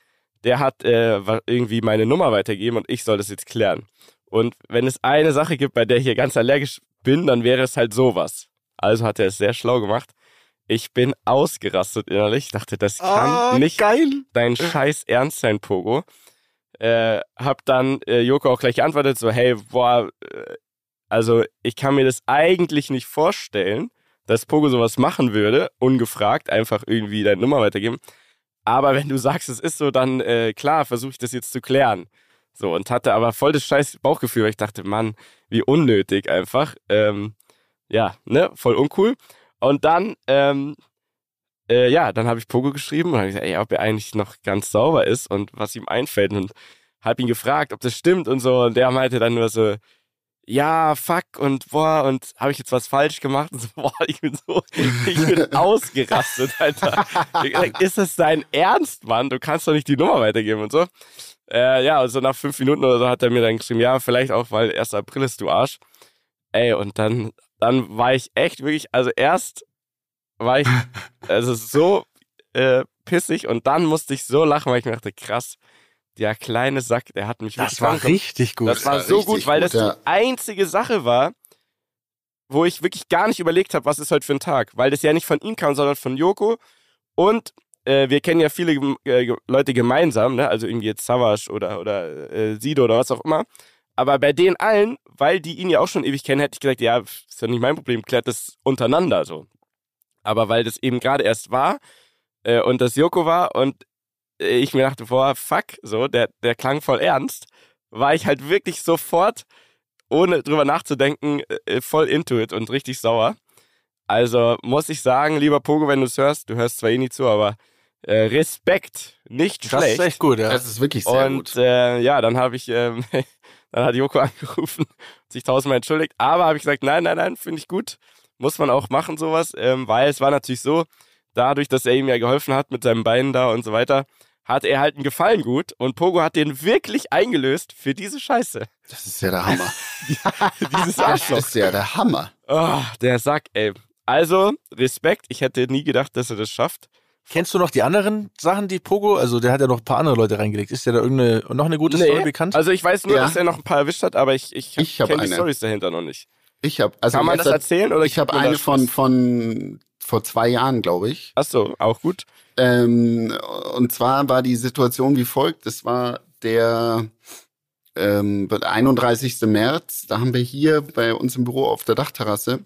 der hat äh, irgendwie meine Nummer weitergegeben und ich soll das jetzt klären. Und wenn es eine Sache gibt, bei der ich hier ganz allergisch bin, dann wäre es halt sowas. Also hat er es sehr schlau gemacht. Ich bin ausgerastet innerlich. Ich dachte, das kann nicht geil. dein Scheiß Ernst sein, Pogo. Äh, hab dann äh, Joko auch gleich geantwortet, so, hey, boah, äh, also ich kann mir das eigentlich nicht vorstellen, dass Pogo sowas machen würde, ungefragt, einfach irgendwie deine Nummer weitergeben. Aber wenn du sagst, es ist so, dann äh, klar, versuche ich das jetzt zu klären. So, und hatte aber voll das scheiß Bauchgefühl, weil ich dachte, Mann, wie unnötig einfach. Ähm, ja, ne, voll uncool. Und dann, ähm, äh, ja, dann habe ich Pogo geschrieben und habe gesagt, ey, ob er eigentlich noch ganz sauber ist und was ihm einfällt und habe ihn gefragt, ob das stimmt und so. Und der meinte dann nur so, ja, fuck und boah, und habe ich jetzt was falsch gemacht? Und so, boah, ich bin so, ich bin ausgerastet, Alter. Ist das dein Ernst, Mann? Du kannst doch nicht die Nummer weitergeben und so. Äh, ja, und so nach fünf Minuten oder so hat er mir dann geschrieben, ja, vielleicht auch, weil 1. April ist, du Arsch. Ey, und dann, dann war ich echt wirklich, also erst war ich, also so äh, pissig und dann musste ich so lachen, weil ich mir dachte, krass, der kleine Sack, der hat mich Das war richtig gut. Das war war so gut, weil gut, das ja. die einzige Sache war, wo ich wirklich gar nicht überlegt habe, was ist heute für ein Tag. Weil das ja nicht von ihm kam, sondern von Joko. Und äh, wir kennen ja viele äh, Leute gemeinsam, ne? also irgendwie jetzt Savas oder, oder äh, Sido oder was auch immer. Aber bei denen allen, weil die ihn ja auch schon ewig kennen, hätte ich gesagt, ja, ist ja nicht mein Problem, klärt das untereinander so. Aber weil das eben gerade erst war äh, und das Joko war und ich mir dachte, boah, fuck, so, der, der klang voll ernst, war ich halt wirklich sofort, ohne drüber nachzudenken, äh, voll into it und richtig sauer. Also muss ich sagen, lieber Pogo, wenn du es hörst, du hörst zwar eh nie zu, aber äh, Respekt, nicht Das schlecht. ist echt gut, ja. Das ist wirklich sehr Und gut. äh, ja, dann habe ich ähm, Dann hat Joko angerufen, sich tausendmal entschuldigt. Aber habe ich gesagt, nein, nein, nein, finde ich gut. Muss man auch machen, sowas. Ähm, weil es war natürlich so, dadurch, dass er ihm ja geholfen hat mit seinem Bein da und so weiter, hat er halt einen Gefallen gut und Pogo hat den wirklich eingelöst für diese Scheiße. Das ist ja der Hammer. Dieses Das Arschloch. ist ja der Hammer. Oh, der Sack, ey. Also, Respekt. Ich hätte nie gedacht, dass er das schafft. Kennst du noch die anderen Sachen, die Pogo, also der hat ja noch ein paar andere Leute reingelegt. Ist dir da irgendeine, noch eine gute Story bekannt? Also ich weiß nur, Ja. dass er noch ein paar erwischt hat, aber ich, ich, Ich kenne die eine. Stories dahinter noch nicht. Ich habe also Kann man das erzählen oder Ich habe eine von von vor zwei Jahren, glaube ich. Achso, auch gut. Ähm, und zwar war die Situation wie folgt. Das war der ähm, 31. März. Da haben wir hier bei uns im Büro auf der Dachterrasse,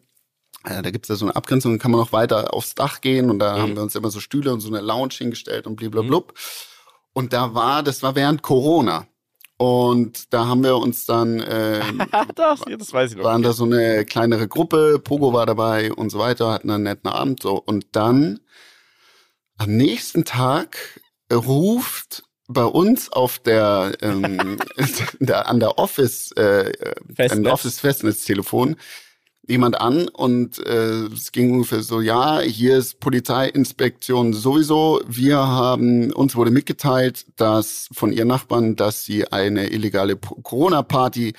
äh, da gibt's ja so eine Abgrenzung, dann kann man noch weiter aufs Dach gehen und da Mhm. haben wir uns immer so Stühle und so eine Lounge hingestellt und bliblablub. Und da war, das war während Corona. Und da haben wir uns dann ähm, das, das weiß ich noch. waren da so eine kleinere Gruppe, Pogo war dabei und so weiter, hatten einen netten Abend so. Und dann am nächsten Tag ruft bei uns auf der, ähm, der an der Office, äh, ein Festnetz. Office Festnetztelefon jemand an und äh, es ging ungefähr so, ja, hier ist Polizeiinspektion sowieso. Wir haben, uns wurde mitgeteilt, dass von ihren Nachbarn, dass sie eine illegale Corona-Party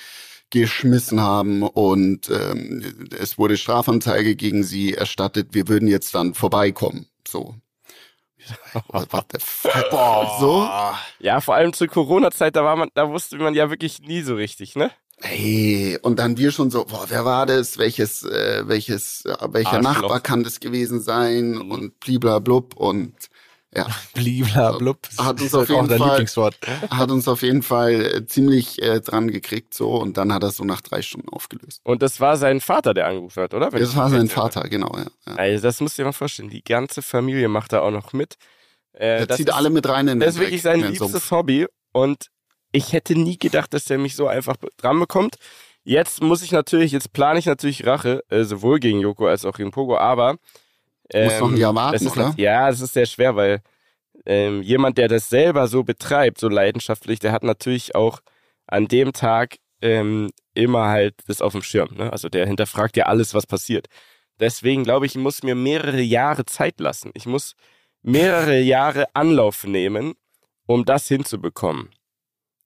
geschmissen haben und ähm, es wurde Strafanzeige gegen sie erstattet. Wir würden jetzt dann vorbeikommen. So. What what the fuck? So? Ja, vor allem zur Corona-Zeit, da war man, da wusste man ja wirklich nie so richtig, ne? Hey, und dann wir schon so, boah, wer war das? Welches, äh, welches, äh, welcher Arschloch. Nachbar kann das gewesen sein? Und bliblablub und ja, Bliblablub. Hat uns auf jeden Fall- Lieblingswort. hat uns auf jeden Fall äh, ziemlich äh, dran gekriegt so und dann hat er es so nach drei Stunden aufgelöst. Und das war sein Vater, der angerufen hat, oder? Wenn Das war sein. Vater, genau, ja. ja. Also das musst du dir mal vorstellen. Die ganze Familie macht da auch noch mit. Äh, Er zieht ist, alle mit rein in den Das ist wirklich sein in den Sumpf. liebstes Hobby. Und ich hätte nie gedacht, dass der mich so einfach dran bekommt. Jetzt muss ich natürlich, jetzt plane ich natürlich Rache, äh, sowohl gegen Joko als auch gegen Pogo, aber Du musst noch ein Jahr es warten, ist oder? Ja, es ist sehr schwer, weil ähm, jemand, der das selber so betreibt, so leidenschaftlich, der hat natürlich auch an dem Tag ähm, immer halt das auf dem Schirm. Ne? Also der hinterfragt ja alles, was passiert. Deswegen glaube ich, ich muss mir mehrere Jahre Zeit lassen. Ich muss mehrere Jahre Anlauf nehmen, um das hinzubekommen.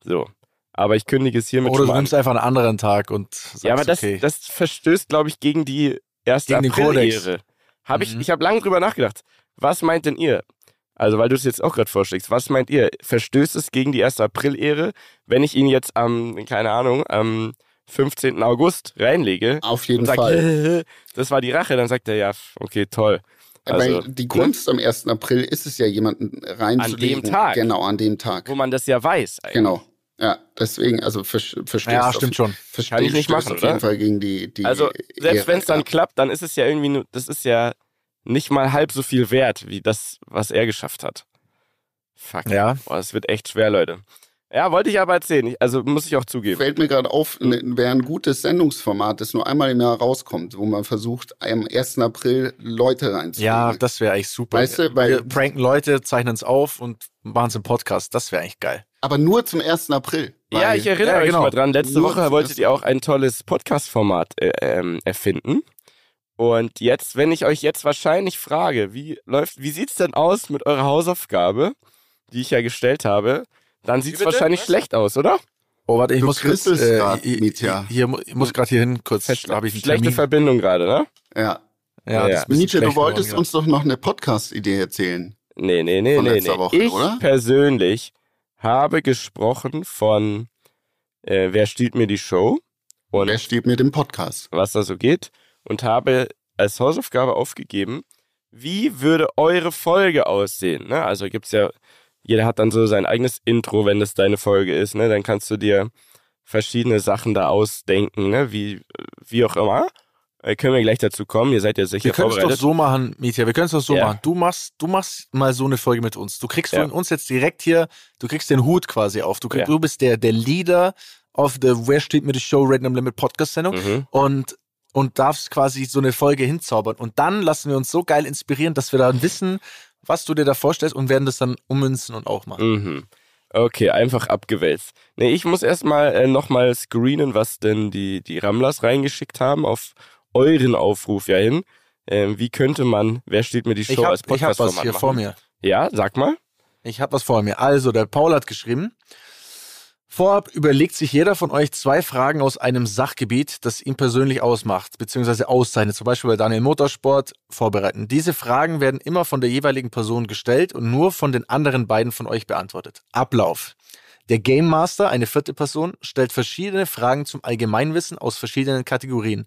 So. Aber ich kündige es hiermit Oder schon du mal an. nimmst einfach einen anderen Tag und sagst, Ja, aber das, okay. das verstößt, glaube ich, gegen die erste Gegen. April-Ehre. Hab ich Mhm. ich habe lange drüber nachgedacht. Was meint denn ihr? Also, weil du es jetzt auch gerade vorschlägst, was meint ihr? Verstößt es gegen die erste April-Ehre, wenn ich ihn jetzt am, keine Ahnung, am 15. August reinlege Auf jeden und sage, Fall. das war die Rache, dann sagt er, ja, okay, toll. Also, Weil die Kunst am 1. April ist es ja, jemanden reinzulegen. An dem Tag. Genau, an dem Tag. Wo man das ja weiß. Eigentlich. Genau. Ja, deswegen, also ver verstößt ja, auf, stimmt schon. Kann ich nicht machen, auf jeden oder? Fall gegen die, die Also, selbst wenn es dann ja. klappt, dann ist es ja irgendwie nur, das ist ja nicht mal halb so viel wert, wie das, was er geschafft hat. Fuck. Ja. Boah, das wird echt schwer, Leute. Ja, wollte ich aber erzählen. Also muss ich auch zugeben. Fällt mir gerade auf, ne, wäre ein gutes Sendungsformat, das nur einmal im Jahr rauskommt, wo man versucht, am 1. April Leute reinzulegen. Ja, das wäre eigentlich super. Weißt du, weil- wir pranken Leute, zeichnen es auf und machen es im Podcast. Das wäre eigentlich geil. Aber nur zum 1. April. Ja, ich erinnere Ja, euch genau. mal dran. Letzte Nur Woche wolltet ihr auch ein tolles Podcast-Format äh, ähm, erfinden. Und jetzt, wenn ich euch jetzt wahrscheinlich frage, wie läuft, wie sieht's denn aus mit eurer Hausaufgabe, die ich ja gestellt habe, dann sieht's bitte? wahrscheinlich Was? schlecht aus, oder? Oh, warte, ich Du muss kurz. Äh, grad, hier, ich muss gerade hier hin, kurz. Habe ich einen schlechte Termin. Verbindung gerade, ne? Ja. Ja, Ja. Nietzsche, du wolltest geworden, uns doch noch eine Podcast-Idee erzählen. Nee, nee, nee, Von nee, letzter nee. Woche, ich oder? persönlich habe gesprochen von äh, Wer stiehlt mir die Show und Wer steht mit dem Podcast? was da so geht und habe als Hausaufgabe aufgegeben, wie würde eure Folge aussehen? Ne? Also gibt's ja, jeder hat dann so sein eigenes Intro, wenn das deine Folge ist, ne? Dann kannst du dir verschiedene Sachen da ausdenken, ne? Wie, wie auch immer. Äh, können wir gleich dazu kommen, ihr seid ja sicher Wir können es doch so machen, Mietja, wir können es doch so Ja. machen. Du machst, du machst mal so eine Folge mit uns. Du kriegst Ja. von uns jetzt direkt hier, du kriegst den Hut quasi auf. Du, krieg, Ja. du bist der, der Leader of the Where steht mir die Show Random Limit Podcast Sendung Mhm. und, und darfst quasi so eine Folge hinzaubern. Und dann lassen wir uns so geil inspirieren, dass wir dann wissen, was du dir da vorstellst und werden das dann ummünzen und auch machen. Mhm. Okay, einfach abgewälzt. Nee, ich muss erstmal äh, nochmal screenen, was denn die, die Ramblers reingeschickt haben auf euren Aufruf ja hin. Ähm, wie könnte man, wer steht mir die Show Ich habe als hab was Podcast-Format hier machen? vor mir. Ja, sag mal. Ich habe was vor mir. Also, der Paul hat geschrieben. Vorab überlegt sich jeder von euch zwei Fragen aus einem Sachgebiet, das ihn persönlich ausmacht, beziehungsweise auszeichnet. Zum Beispiel bei Daniel Motorsport vorbereiten. Diese Fragen werden immer von der jeweiligen Person gestellt und nur von den anderen beiden von euch beantwortet. Ablauf. Der Game Master, eine vierte Person, stellt verschiedene Fragen zum Allgemeinwissen aus verschiedenen Kategorien.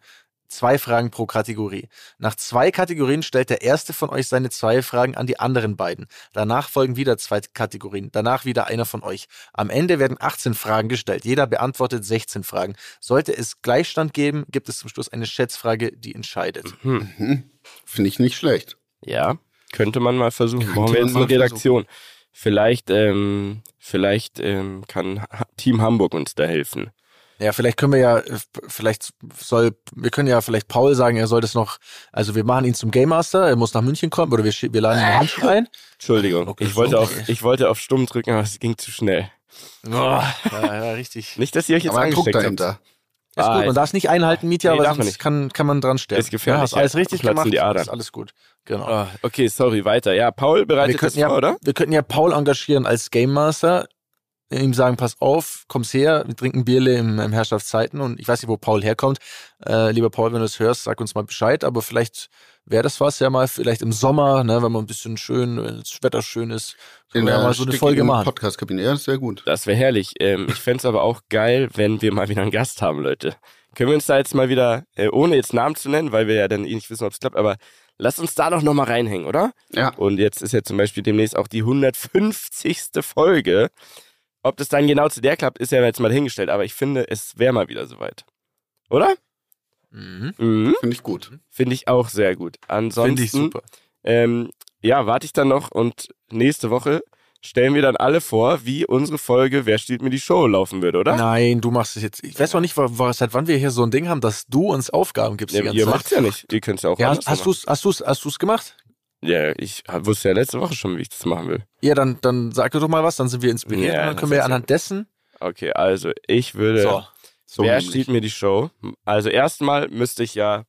Zwei Fragen pro Kategorie. Nach zwei Kategorien stellt der erste von euch seine zwei Fragen an die anderen beiden. Danach folgen wieder zwei Kategorien. Danach wieder einer von euch. Am Ende werden 18 Fragen gestellt. Jeder beantwortet 16 Fragen. Sollte es Gleichstand geben, gibt es zum Schluss eine Schätzfrage, die entscheidet. Mhm. Finde ich nicht schlecht. Ja, könnte man mal versuchen. Könnte Brauchen wir jetzt eine Redaktion. Vielleicht, ähm, vielleicht ähm, kann Team Hamburg uns da helfen. Ja, vielleicht können wir ja, äh, vielleicht soll, wir können ja vielleicht Paul sagen, er soll das noch, also wir machen ihn zum Game Master, er muss nach München kommen oder wir, wir laden ihn nach München ein. Entschuldigung, Okay, ich wollte, okay. auf, ich wollte auf Stumm drücken, aber es ging zu schnell. Oh, ja, ja, richtig. Nicht, dass ihr euch jetzt Aber angesteckt habt. dahinter. Ist Ah, gut, man darf es nicht einhalten, Mietja, Nee, aber sonst nicht. kann, kann man dran sterben. Ist gefährlich, Ja, hast alles richtig Platzen gemacht, die Adern. ist alles gut. Genau. Ah, okay, sorry, weiter. Ja, Paul wir, bereitet das könnten ja, vor, oder? wir könnten ja Paul engagieren als Game Master, ihm sagen, pass auf, kommst her, wir trinken Bierle im, im Herrschaftszeiten und ich weiß nicht, wo Paul herkommt. Äh, lieber Paul, wenn du das hörst, sag uns mal Bescheid, aber vielleicht wäre das was ja mal, vielleicht im Sommer, ne, wenn man ein bisschen schön, wenn das Wetter schön ist, können In wir ja mal so eine Folge machen. Podcast-Kabine. Ja, ist sehr gut. Das wäre herrlich. Ähm, ich fänd's aber auch geil, wenn wir mal wieder einen Gast haben, Leute. Können wir uns da jetzt mal wieder, äh, ohne jetzt Namen zu nennen, weil wir ja dann eh nicht wissen, ob es klappt, aber lasst uns da doch nochmal reinhängen, oder? Ja. Und jetzt ist ja zum Beispiel demnächst auch die 150. Folge. Ob das dann genau zu der klappt, ist ja jetzt mal hingestellt, aber ich finde, es wäre mal wieder soweit. Oder? Mhm. Mhm. Finde ich gut. Finde ich auch sehr gut. Ansonsten, Finde ich super. Ähm, ja, warte ich dann noch und nächste Woche stellen wir dann alle vor, wie unsere Folge Wer steht mir die Show laufen würde, oder? Nein, du machst es jetzt. Ich weiß noch nicht, seit wann wir hier so ein Ding haben, dass du uns Aufgaben gibst Ja, die ganze ihr Zeit. macht's ja nicht. Ihr könnt's ja auch Ja, hast, hast machen. du's, hast du's, hast du's gemacht? Ja, ich hab- wusste ja letzte Woche schon, wie ich das machen will. Ja, dann, dann sag doch mal was, dann sind wir inspiriert Ja, und dann können wir ja anhand dessen. Okay, also ich würde. So. So wer steht mir die Show? Also erstmal müsste ich ja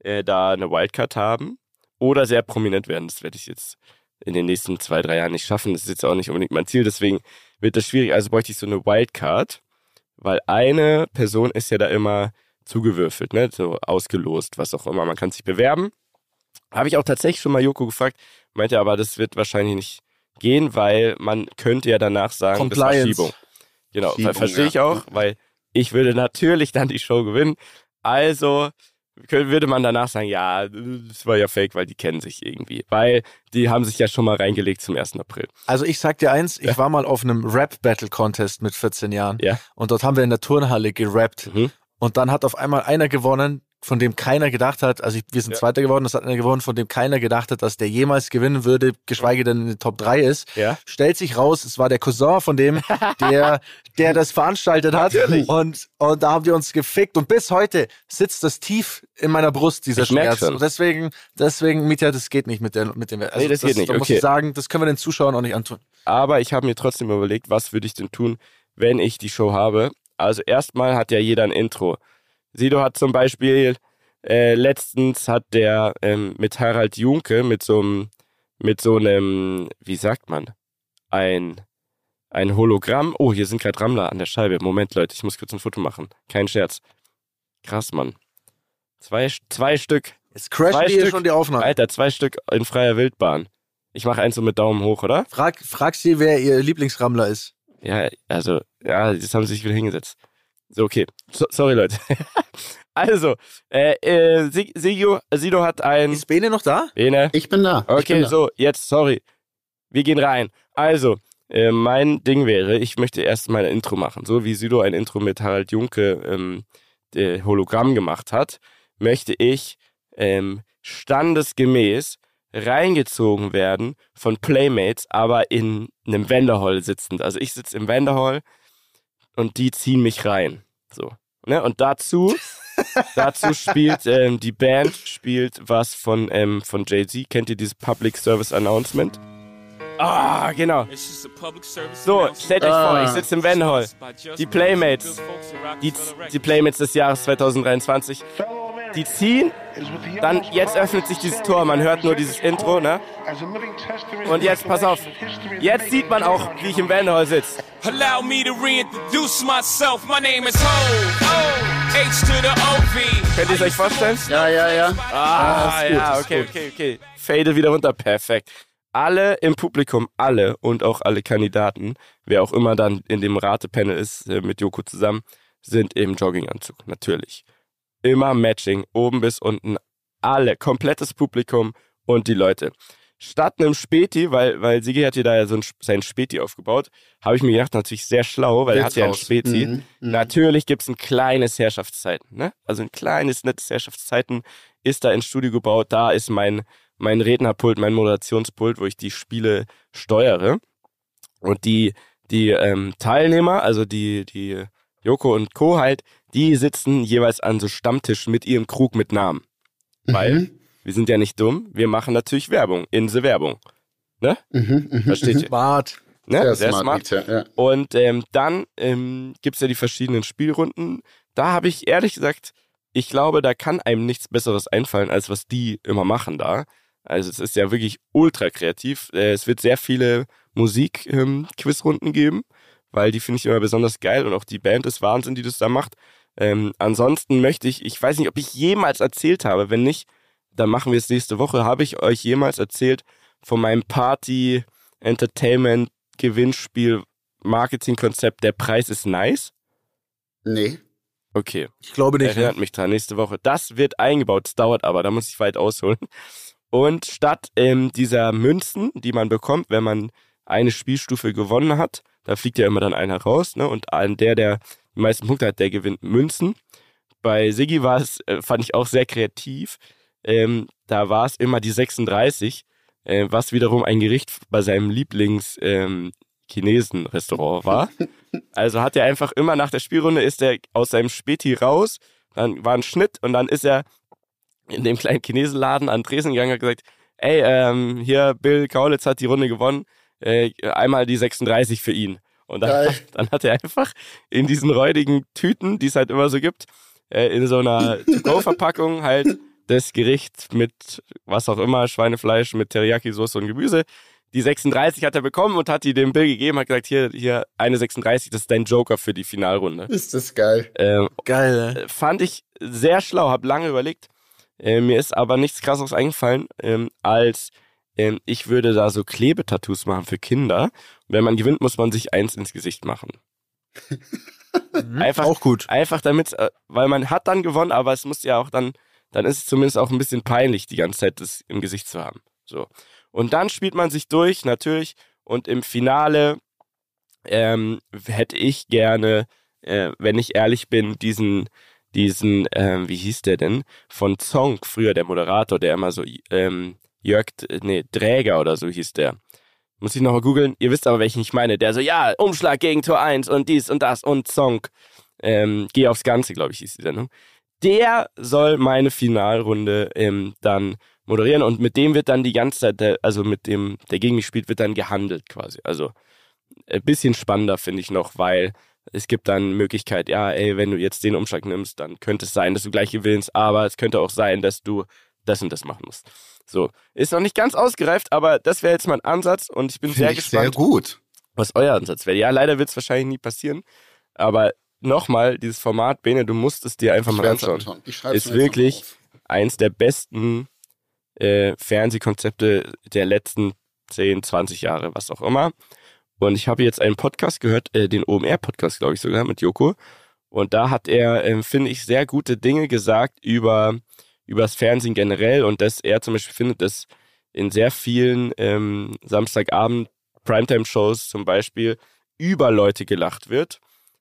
äh, da eine Wildcard haben oder sehr prominent werden. Das werde ich jetzt in den nächsten zwei, drei Jahren nicht schaffen. Das ist jetzt auch nicht unbedingt mein Ziel, deswegen wird das schwierig. Also bräuchte ich so eine Wildcard, weil eine Person ist ja da immer zugewürfelt, ne? so ausgelost, was auch immer. Man kann sich bewerben. Habe ich auch tatsächlich schon mal Joko gefragt, meinte aber, das wird wahrscheinlich nicht gehen, weil man könnte ja danach sagen, das war Compliance. Schiebung. Genau, Schiebung, verstehe ich ja. auch, weil ich würde natürlich dann die Show gewinnen. Also würde man danach sagen, ja, das war ja fake, weil die kennen sich irgendwie. Weil die haben sich ja schon mal reingelegt zum 1. April. Also ich sag dir eins, ich war mal auf einem Rap-Battle-Contest mit 14 Jahren Ja. und dort haben wir in der Turnhalle gerappt Mhm. und dann hat auf einmal einer gewonnen, von dem keiner gedacht hat, also ich, wir sind Ja. Zweiter geworden, das hat einer gewonnen, von dem keiner gedacht hat, dass der jemals gewinnen würde, geschweige denn in den Top 3 ist. Ja. Stellt sich raus, es war der Cousin von dem, der, der das veranstaltet hat. Natürlich. Und, und da haben wir uns gefickt und bis heute sitzt das tief in meiner Brust, dieser Ich Schmerz. Und deswegen, deswegen, Mietja, das geht nicht mit, der, mit dem, also Nee, das geht nicht, Da muss okay. ich sagen, das können wir den Zuschauern auch nicht antun. Aber ich habe mir trotzdem überlegt, was würde ich denn tun, wenn ich die Show habe. Also erstmal hat ja jeder ein Intro. Sido hat zum Beispiel äh, letztens hat der ähm, mit Harald Junke mit so einem mit so einem wie sagt man ein ein Hologramm. Oh, hier sind gerade Rammler an der Scheibe. Moment, Leute, ich muss kurz ein Foto machen. Kein Scherz. Krass, Mann. Zwei, zwei Stück. Jetzt crashen Zwei die hier Stück. schon die Aufnahme. Alter, zwei Stück in freier Wildbahn. Ich mache eins so mit Daumen hoch, oder? Frag, frag sie, wer ihr Lieblingsrammler ist. Ja, also, ja, jetzt haben sie sich wieder hingesetzt. So, okay. So, sorry, Leute. also, äh, äh, Si- Sido, Sido hat ein. Ist Bene noch da? Bene. Ich bin da. Okay, bin da. so, jetzt, sorry. Wir gehen rein. Also, äh, mein Ding wäre, ich möchte erst mal ein Intro machen. So wie Sido ein Intro mit Harald Junke ähm, der Hologramm gemacht hat, möchte ich ähm, standesgemäß reingezogen werden von Playmates, aber in einem Wanderhall sitzend. Also ich sitze im Wanderhall und die ziehen mich rein. So. Ne? Und dazu, dazu spielt ähm, die Band spielt was von, ähm, von Jay-Z. Kennt ihr dieses Public Service Announcement? Ah, genau. So, stellt euch vor, ich sitze im Van Hall. Die Playmates, die, die Playmates des Jahres 2023, die ziehen, dann jetzt öffnet sich dieses Tor, man hört nur dieses Intro, ne? Und jetzt, pass auf, jetzt sieht man auch, wie ich im Van Hall sitze. Allow me to reintroduce myself. My name is Ho. H to the OV. Könnt ihr es euch vorstellen? Ja, ja, ja. Ah, ist gut, ja, ist okay, gut. okay, okay. Fade wieder runter, perfekt. Alle im Publikum, alle und auch alle Kandidaten, wer auch immer dann in dem Ratepanel ist, äh, mit Joko zusammen, sind im Jogginganzug, natürlich. Immer Matching, oben bis unten, alle, komplettes Publikum und die Leute. Statt einem Späti, weil, weil Sigi hat hier da ja so ein, sein Späti aufgebaut, habe ich mir gedacht, natürlich sehr schlau, weil er hat ja ein. Späti. Mhm, mhm. Natürlich gibt's ein kleines Herrschaftszeiten, ne? Also ein kleines, nettes Herrschaftszeiten ist da ins Studio gebaut. Da ist mein, mein Rednerpult, mein Moderationspult, wo ich die Spiele steuere. Und die, die ähm, Teilnehmer, also die, die Joko und Co. halt, die sitzen jeweils an so Stammtisch mit ihrem Krug mit Namen. Weil Mhm. wir sind ja nicht dumm, wir machen natürlich Werbung, Inse Werbung. Mhm, mhm, Versteht ihr? Smart. Ne? Sehr, smart. Mietja, Ja. Und ähm, dann ähm, gibt es ja die verschiedenen Spielrunden. Da habe ich ehrlich gesagt, ich glaube, da kann einem nichts Besseres einfallen, als was die immer machen da. Also es ist ja wirklich ultra kreativ. Äh, es wird sehr viele Musik-Quizrunden geben, weil die finde ich immer besonders geil und auch die Band ist Wahnsinn, die das da macht. Ähm, ansonsten möchte ich, ich weiß nicht, ob ich jemals erzählt habe, wenn nicht, dann machen wir es nächste Woche. Habe ich euch jemals erzählt von meinem Party Entertainment Gewinnspiel Marketingkonzept Der Preis ist nice? Nee. Okay, Ich glaube nicht. erinnert mich dran, nächste Woche. Das wird eingebaut, es dauert aber, da muss ich weit ausholen. Und statt ähm, dieser Münzen, die man bekommt, wenn man eine Spielstufe gewonnen hat, da fliegt ja immer dann einer raus, ne? Und an der, der die meisten Punkte hat, der gewinnt Münzen. Bei Siggi war es, äh, fand ich auch sehr kreativ. Ähm, da war es immer die 36, äh, was wiederum ein Gericht bei seinem Lieblings ähm, war. Also hat er einfach immer nach der Spielrunde ist er aus seinem Späti raus, dann war ein Schnitt und dann ist er in dem kleinen Chinesenladen an den Tresen gegangen und hat gesagt, ey, ähm, hier Bill Kaulitz hat die Runde gewonnen, äh, einmal die 36 für ihn. Und dann, Geil. dann hat er einfach in diesen räudigen Tüten, die es halt immer so gibt, äh, in so einer To-Go-Verpackung halt das Gericht mit was auch immer, Schweinefleisch mit Teriyaki-Soße und Gemüse. Die 36 hat er bekommen und hat die dem Bill gegeben, hat gesagt, hier, hier, eine 36, das ist dein Joker für die Finalrunde. Ist das geil. Ähm, Geil. äh, fand ich sehr schlau, habe lange überlegt. Äh, mir ist aber nichts krasseres eingefallen, ähm, als ähm, ich würde da so Klebetattoos machen für Kinder. Wenn man gewinnt, muss man sich eins ins Gesicht machen. Mhm. Einfach, Auch gut. einfach damit, äh, weil man hat dann gewonnen, aber es muss ja auch dann, dann ist es zumindest auch ein bisschen peinlich, die ganze Zeit das im Gesicht zu haben. So. Und dann spielt man sich durch, natürlich, und im Finale ähm, hätte ich gerne, äh, wenn ich ehrlich bin, diesen, diesen, ähm, wie hieß der denn? Von Zonk, früher der Moderator, der immer so, ähm, Jörg, nee, Dräger oder so hieß der. Muss ich nochmal googeln. Ihr wisst aber, welchen ich meine. Der so, ja, Umschlag gegen Tor 1 und dies und das und Zonk. Ähm, geh aufs Ganze, glaube ich, hieß die Sendung. Der soll meine Finalrunde ähm, dann moderieren und mit dem wird dann die ganze Zeit, der, also mit dem, der gegen mich spielt, wird dann gehandelt quasi. Also ein bisschen spannender finde ich noch, weil es gibt dann Möglichkeit, ja, ey, wenn du jetzt den Umschlag nimmst, dann könnte es sein, dass du gleich gewinnst, aber es könnte auch sein, dass du das und das machen musst. So, ist noch nicht ganz ausgereift, aber das wäre jetzt mein Ansatz und ich bin sehr Finde ich gespannt, sehr gut. was euer Ansatz wäre. Ja, leider wird es wahrscheinlich nie passieren, aber nochmal, dieses Format, Bene, du musst es dir einfach Ich mal anschauen. anschauen. Ich Ist wirklich. Eins der besten äh, Fernsehkonzepte der letzten 10, 20 Jahre, was auch immer. Und ich habe jetzt einen Podcast gehört, äh, den OMR-Podcast, glaube ich sogar, mit Joko. Und da hat er, ähm, finde ich, sehr gute Dinge gesagt über übers Fernsehen generell und dass er zum Beispiel findet, dass in sehr vielen ähm, Samstagabend Primetime-Shows zum Beispiel über Leute gelacht wird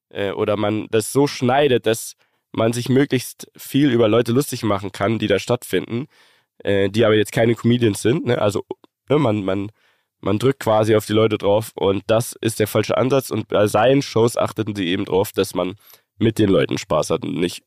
äh, oder man das so schneidet, dass man sich möglichst viel über Leute lustig machen kann, die da stattfinden, äh, die aber jetzt keine Comedians sind. Ne? Also ne, man, man, man drückt quasi auf die Leute drauf und das ist der falsche Ansatz. Und bei seinen Shows achteten sie eben drauf, dass man mit den Leuten Spaß hat und nicht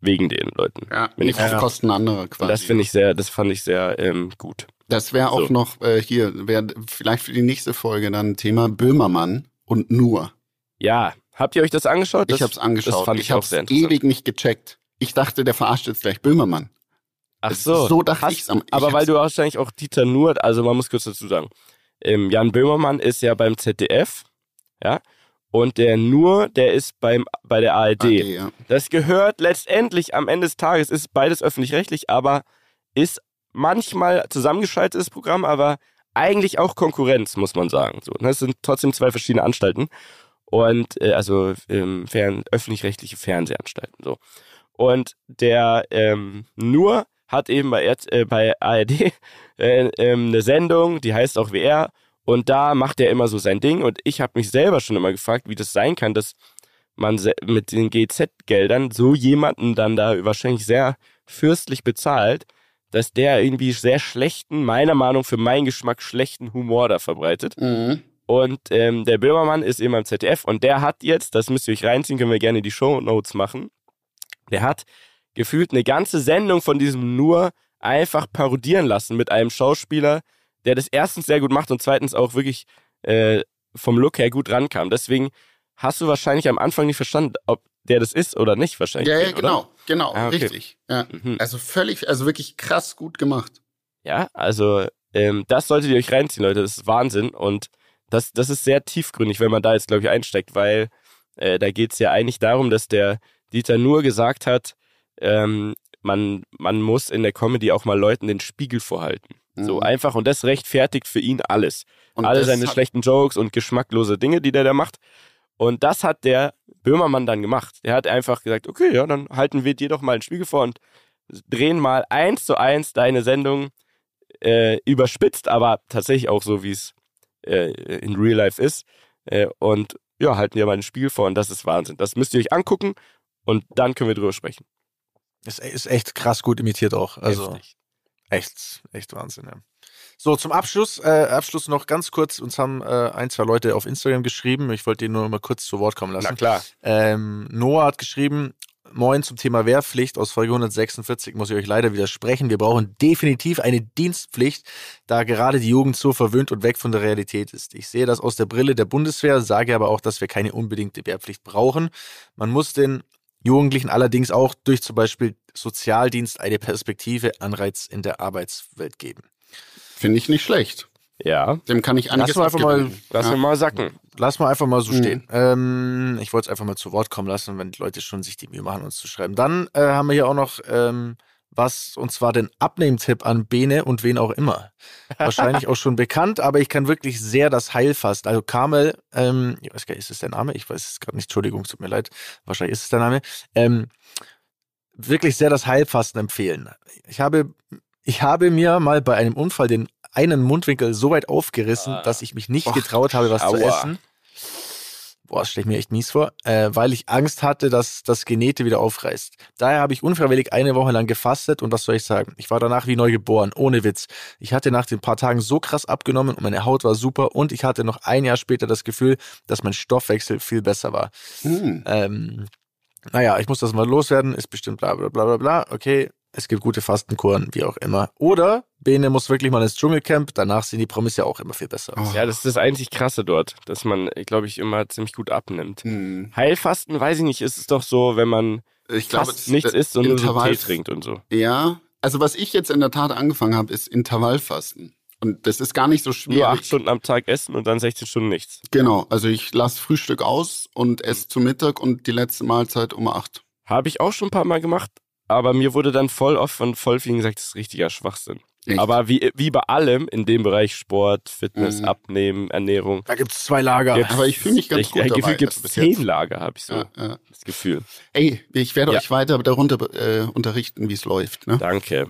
wegen den Leuten. Ja, Wenn nicht ich- auf Kosten anderer quasi. Und das finde ich sehr, das fand ich sehr ähm, gut. Das wäre auch So. noch äh, hier, wäre vielleicht für die nächste Folge dann ein Thema Böhmermann und nur. Ja, habt ihr euch das angeschaut? Das, ich habe es angeschaut. Das fand ich, ich auch habe sehr interessant. ewig nicht gecheckt. Ich dachte, der verarscht jetzt gleich Böhmermann. Ach so. so dachte Hast- ich's am- ich Aber weil du wahrscheinlich auch Dieter Nuhr, also man muss kurz dazu sagen, ähm, Jan Böhmermann ist ja beim ZDF, ja, und der Nuhr, der ist beim bei der ARD. AD, ja. Das gehört letztendlich am Ende des Tages, ist beides öffentlich-rechtlich, aber ist manchmal zusammengeschaltetes Programm, aber eigentlich auch Konkurrenz, muss man sagen. So, ne? Es sind trotzdem zwei verschiedene Anstalten. Und äh, also ähm, fern, öffentlich-rechtliche Fernsehanstalten. So. Und der ähm, Nur hat eben bei, äh, bei ARD äh, ähm, eine Sendung, die heißt auch WR. Und da macht er immer so sein Ding. Und ich habe mich selber schon immer gefragt, wie das sein kann, dass man mit den GZ-Geldern so jemanden dann da wahrscheinlich sehr fürstlich bezahlt, dass der irgendwie sehr schlechten, meiner Meinung für meinen Geschmack schlechten Humor da verbreitet. Mhm. Und ähm, der Böhmermann ist eben am ZDF und der hat jetzt, das müsst ihr euch reinziehen, können wir gerne die Show Notes machen. Der hat gefühlt eine ganze Sendung von diesem nur einfach parodieren lassen mit einem Schauspieler, der das erstens sehr gut macht und zweitens auch wirklich äh, vom Look her gut rankam. Deswegen hast du wahrscheinlich am Anfang nicht verstanden, ob der das ist oder nicht wahrscheinlich. Ja, ja, oder? genau, genau, Ah, okay. richtig. Ja. Mhm. Also völlig, also wirklich krass gut gemacht. Ja, also ähm, das solltet ihr euch reinziehen, Leute. Das ist Wahnsinn. Und das, das ist sehr tiefgründig, wenn man da jetzt, glaube ich, einsteigt, weil äh, da geht es ja eigentlich darum, dass der Dieter nur gesagt hat, ähm, man, man muss in der Comedy auch mal Leuten den Spiegel vorhalten. So Mhm. einfach. Und das rechtfertigt für ihn alles. Und Alle seine schlechten Jokes und geschmacklose Dinge, die der da macht. Und das hat der Böhmermann dann gemacht. Der hat einfach gesagt, okay, ja, dann halten wir dir doch mal einen Spiegel vor und drehen mal eins zu eins deine Sendung äh, überspitzt, aber tatsächlich auch so, wie es äh, in Real Life ist. Äh, und ja, halten dir mal einen Spiegel vor und das ist Wahnsinn. Das müsst ihr euch angucken und dann können wir drüber sprechen. Ist, ist echt krass gut imitiert auch. Also Heftig. echt, echt Wahnsinn, ja. So, zum Abschluss, äh, Abschluss noch ganz kurz. Uns haben äh, ein, zwei Leute auf Instagram geschrieben. Ich wollte ihn nur mal kurz zu Wort kommen lassen. Na klar. Ähm, Noah hat geschrieben, Moin zum Thema Wehrpflicht aus Folge 146 muss ich euch leider widersprechen. Wir brauchen definitiv eine Dienstpflicht, da gerade die Jugend so verwöhnt und weg von der Realität ist. Ich sehe das aus der Brille der Bundeswehr, sage aber auch, dass wir keine unbedingte Wehrpflicht brauchen. Man muss den Jugendlichen allerdings auch durch zum Beispiel Sozialdienst eine Perspektive, Anreiz in der Arbeitswelt geben. Finde ich nicht schlecht. Ja, Dem kann ich einiges Lass mal einfach mal- lass ja. wir mal sacken. Lass mal einfach mal so Mhm. stehen. Ähm, ich wollte es einfach mal zu Wort kommen lassen, wenn die Leute schon sich die Mühe machen, uns zu schreiben. Dann äh, haben wir hier auch noch ähm, was, und zwar den Abnehmtipp an Bene und wen auch immer. Wahrscheinlich auch schon bekannt, aber ich kann wirklich sehr das Heilfasten. Also Kamel, ähm, ich weiß gar nicht, ist es der Name? Ich weiß es gerade nicht, Entschuldigung, tut mir leid. Wahrscheinlich ist es der Name. Ähm, wirklich sehr das Heilfasten empfehlen. Ich habe, ich habe mir mal bei einem Unfall den einen Mundwinkel so weit aufgerissen, Ah. dass ich mich nicht Och, getraut habe, was zu aua. essen. Boah, das stelle ich mir echt mies vor, äh, weil ich Angst hatte, dass das Genete wieder aufreißt. Daher habe ich unfreiwillig eine Woche lang gefastet und was soll ich sagen? Ich war danach wie neu geboren, ohne Witz. Ich hatte nach den paar Tagen so krass abgenommen und meine Haut war super und ich hatte noch ein Jahr später das Gefühl, dass mein Stoffwechsel viel besser war. Hm. Ähm, naja, ich muss das mal loswerden, ist bestimmt bla bla bla bla bla. Okay, es gibt gute Fastenkuren, wie auch immer. Oder Bene muss wirklich mal ins Dschungelcamp, danach sehen die Promis ja auch immer viel besser aus. Oh. Ja, das ist das einzig Krasse dort, dass man, glaube ich, immer ziemlich gut abnimmt. Hm. Heilfasten, weiß ich nicht, ist es doch so, wenn man Ich glaube, fast es- nichts äh, isst und nur so Intervall- Tee trinkt und so. Ja, also was ich jetzt in der Tat angefangen habe, ist Intervallfasten. Und das ist gar nicht so schwierig. Nur acht Stunden am Tag essen und dann 16 Stunden nichts. Genau, also ich lasse Frühstück aus und esse zu Mittag und die letzte Mahlzeit um acht. Habe ich auch schon ein paar Mal gemacht, aber mir wurde dann voll oft von voll vielen gesagt, das ist richtiger Schwachsinn. Echt? Aber wie, wie bei allem in dem Bereich Sport, Fitness, Mhm. Abnehmen, Ernährung. Da gibt's zwei Lager. gibt's- Aber ich fühle mich ganz ich, gut dabei, Gefühl gibt es also zehn Lager, habe ich so Ja, ja. das Gefühl. Ey, ich werde Ja. euch weiter darunter äh, unterrichten, wie es läuft. Ne? Danke.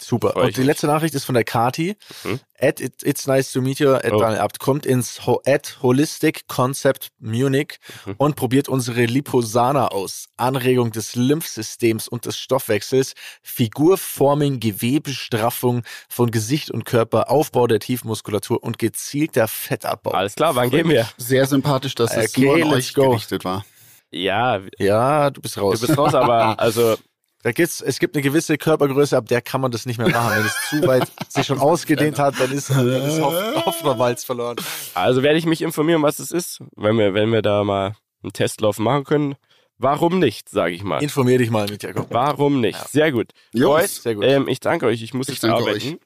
Super. Und die letzte Nachricht ist von der Kati. Mhm. At it, it's nice to meet you. At Oh. Daniel Abt kommt ins Ho at Holistic Concept Munich Mhm. und probiert unsere Liposana aus. Anregung des Lymphsystems und des Stoffwechsels, Figurforming, Gewebestraffung von Gesicht und Körper, Aufbau der Tiefmuskulatur und gezielter Fettabbau. Alles klar, wann gehen wir? Sehr sympathisch, dass es Okay, nur an euch go. gerichtet war. Ja, Ja, du bist du raus. bist raus, aber also Da gibt's, es gibt eine gewisse Körpergröße, ab der kann man das nicht mehr machen. Wenn es zu weit sich schon ausgedehnt hat, dann ist, dann ist Hoff, Hoffnerwalz verloren. Also werde ich mich informieren, was es ist, wenn wir, wenn wir da mal einen Testlauf machen können. Warum nicht, sage ich mal. Informier dich mal mit Jakob. Warum nicht? Sehr gut. Jungs, Boys, sehr gut. Ähm, ich danke euch. Ich muss Ich jetzt arbeiten.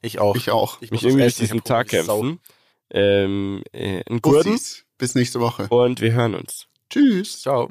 Ich auch. Ich auch. Ich mich muss irgendwie durch diesen Tag kämpfen. Ähm, äh, einen. Bis nächste Woche. und wir hören uns. Tschüss. Ciao.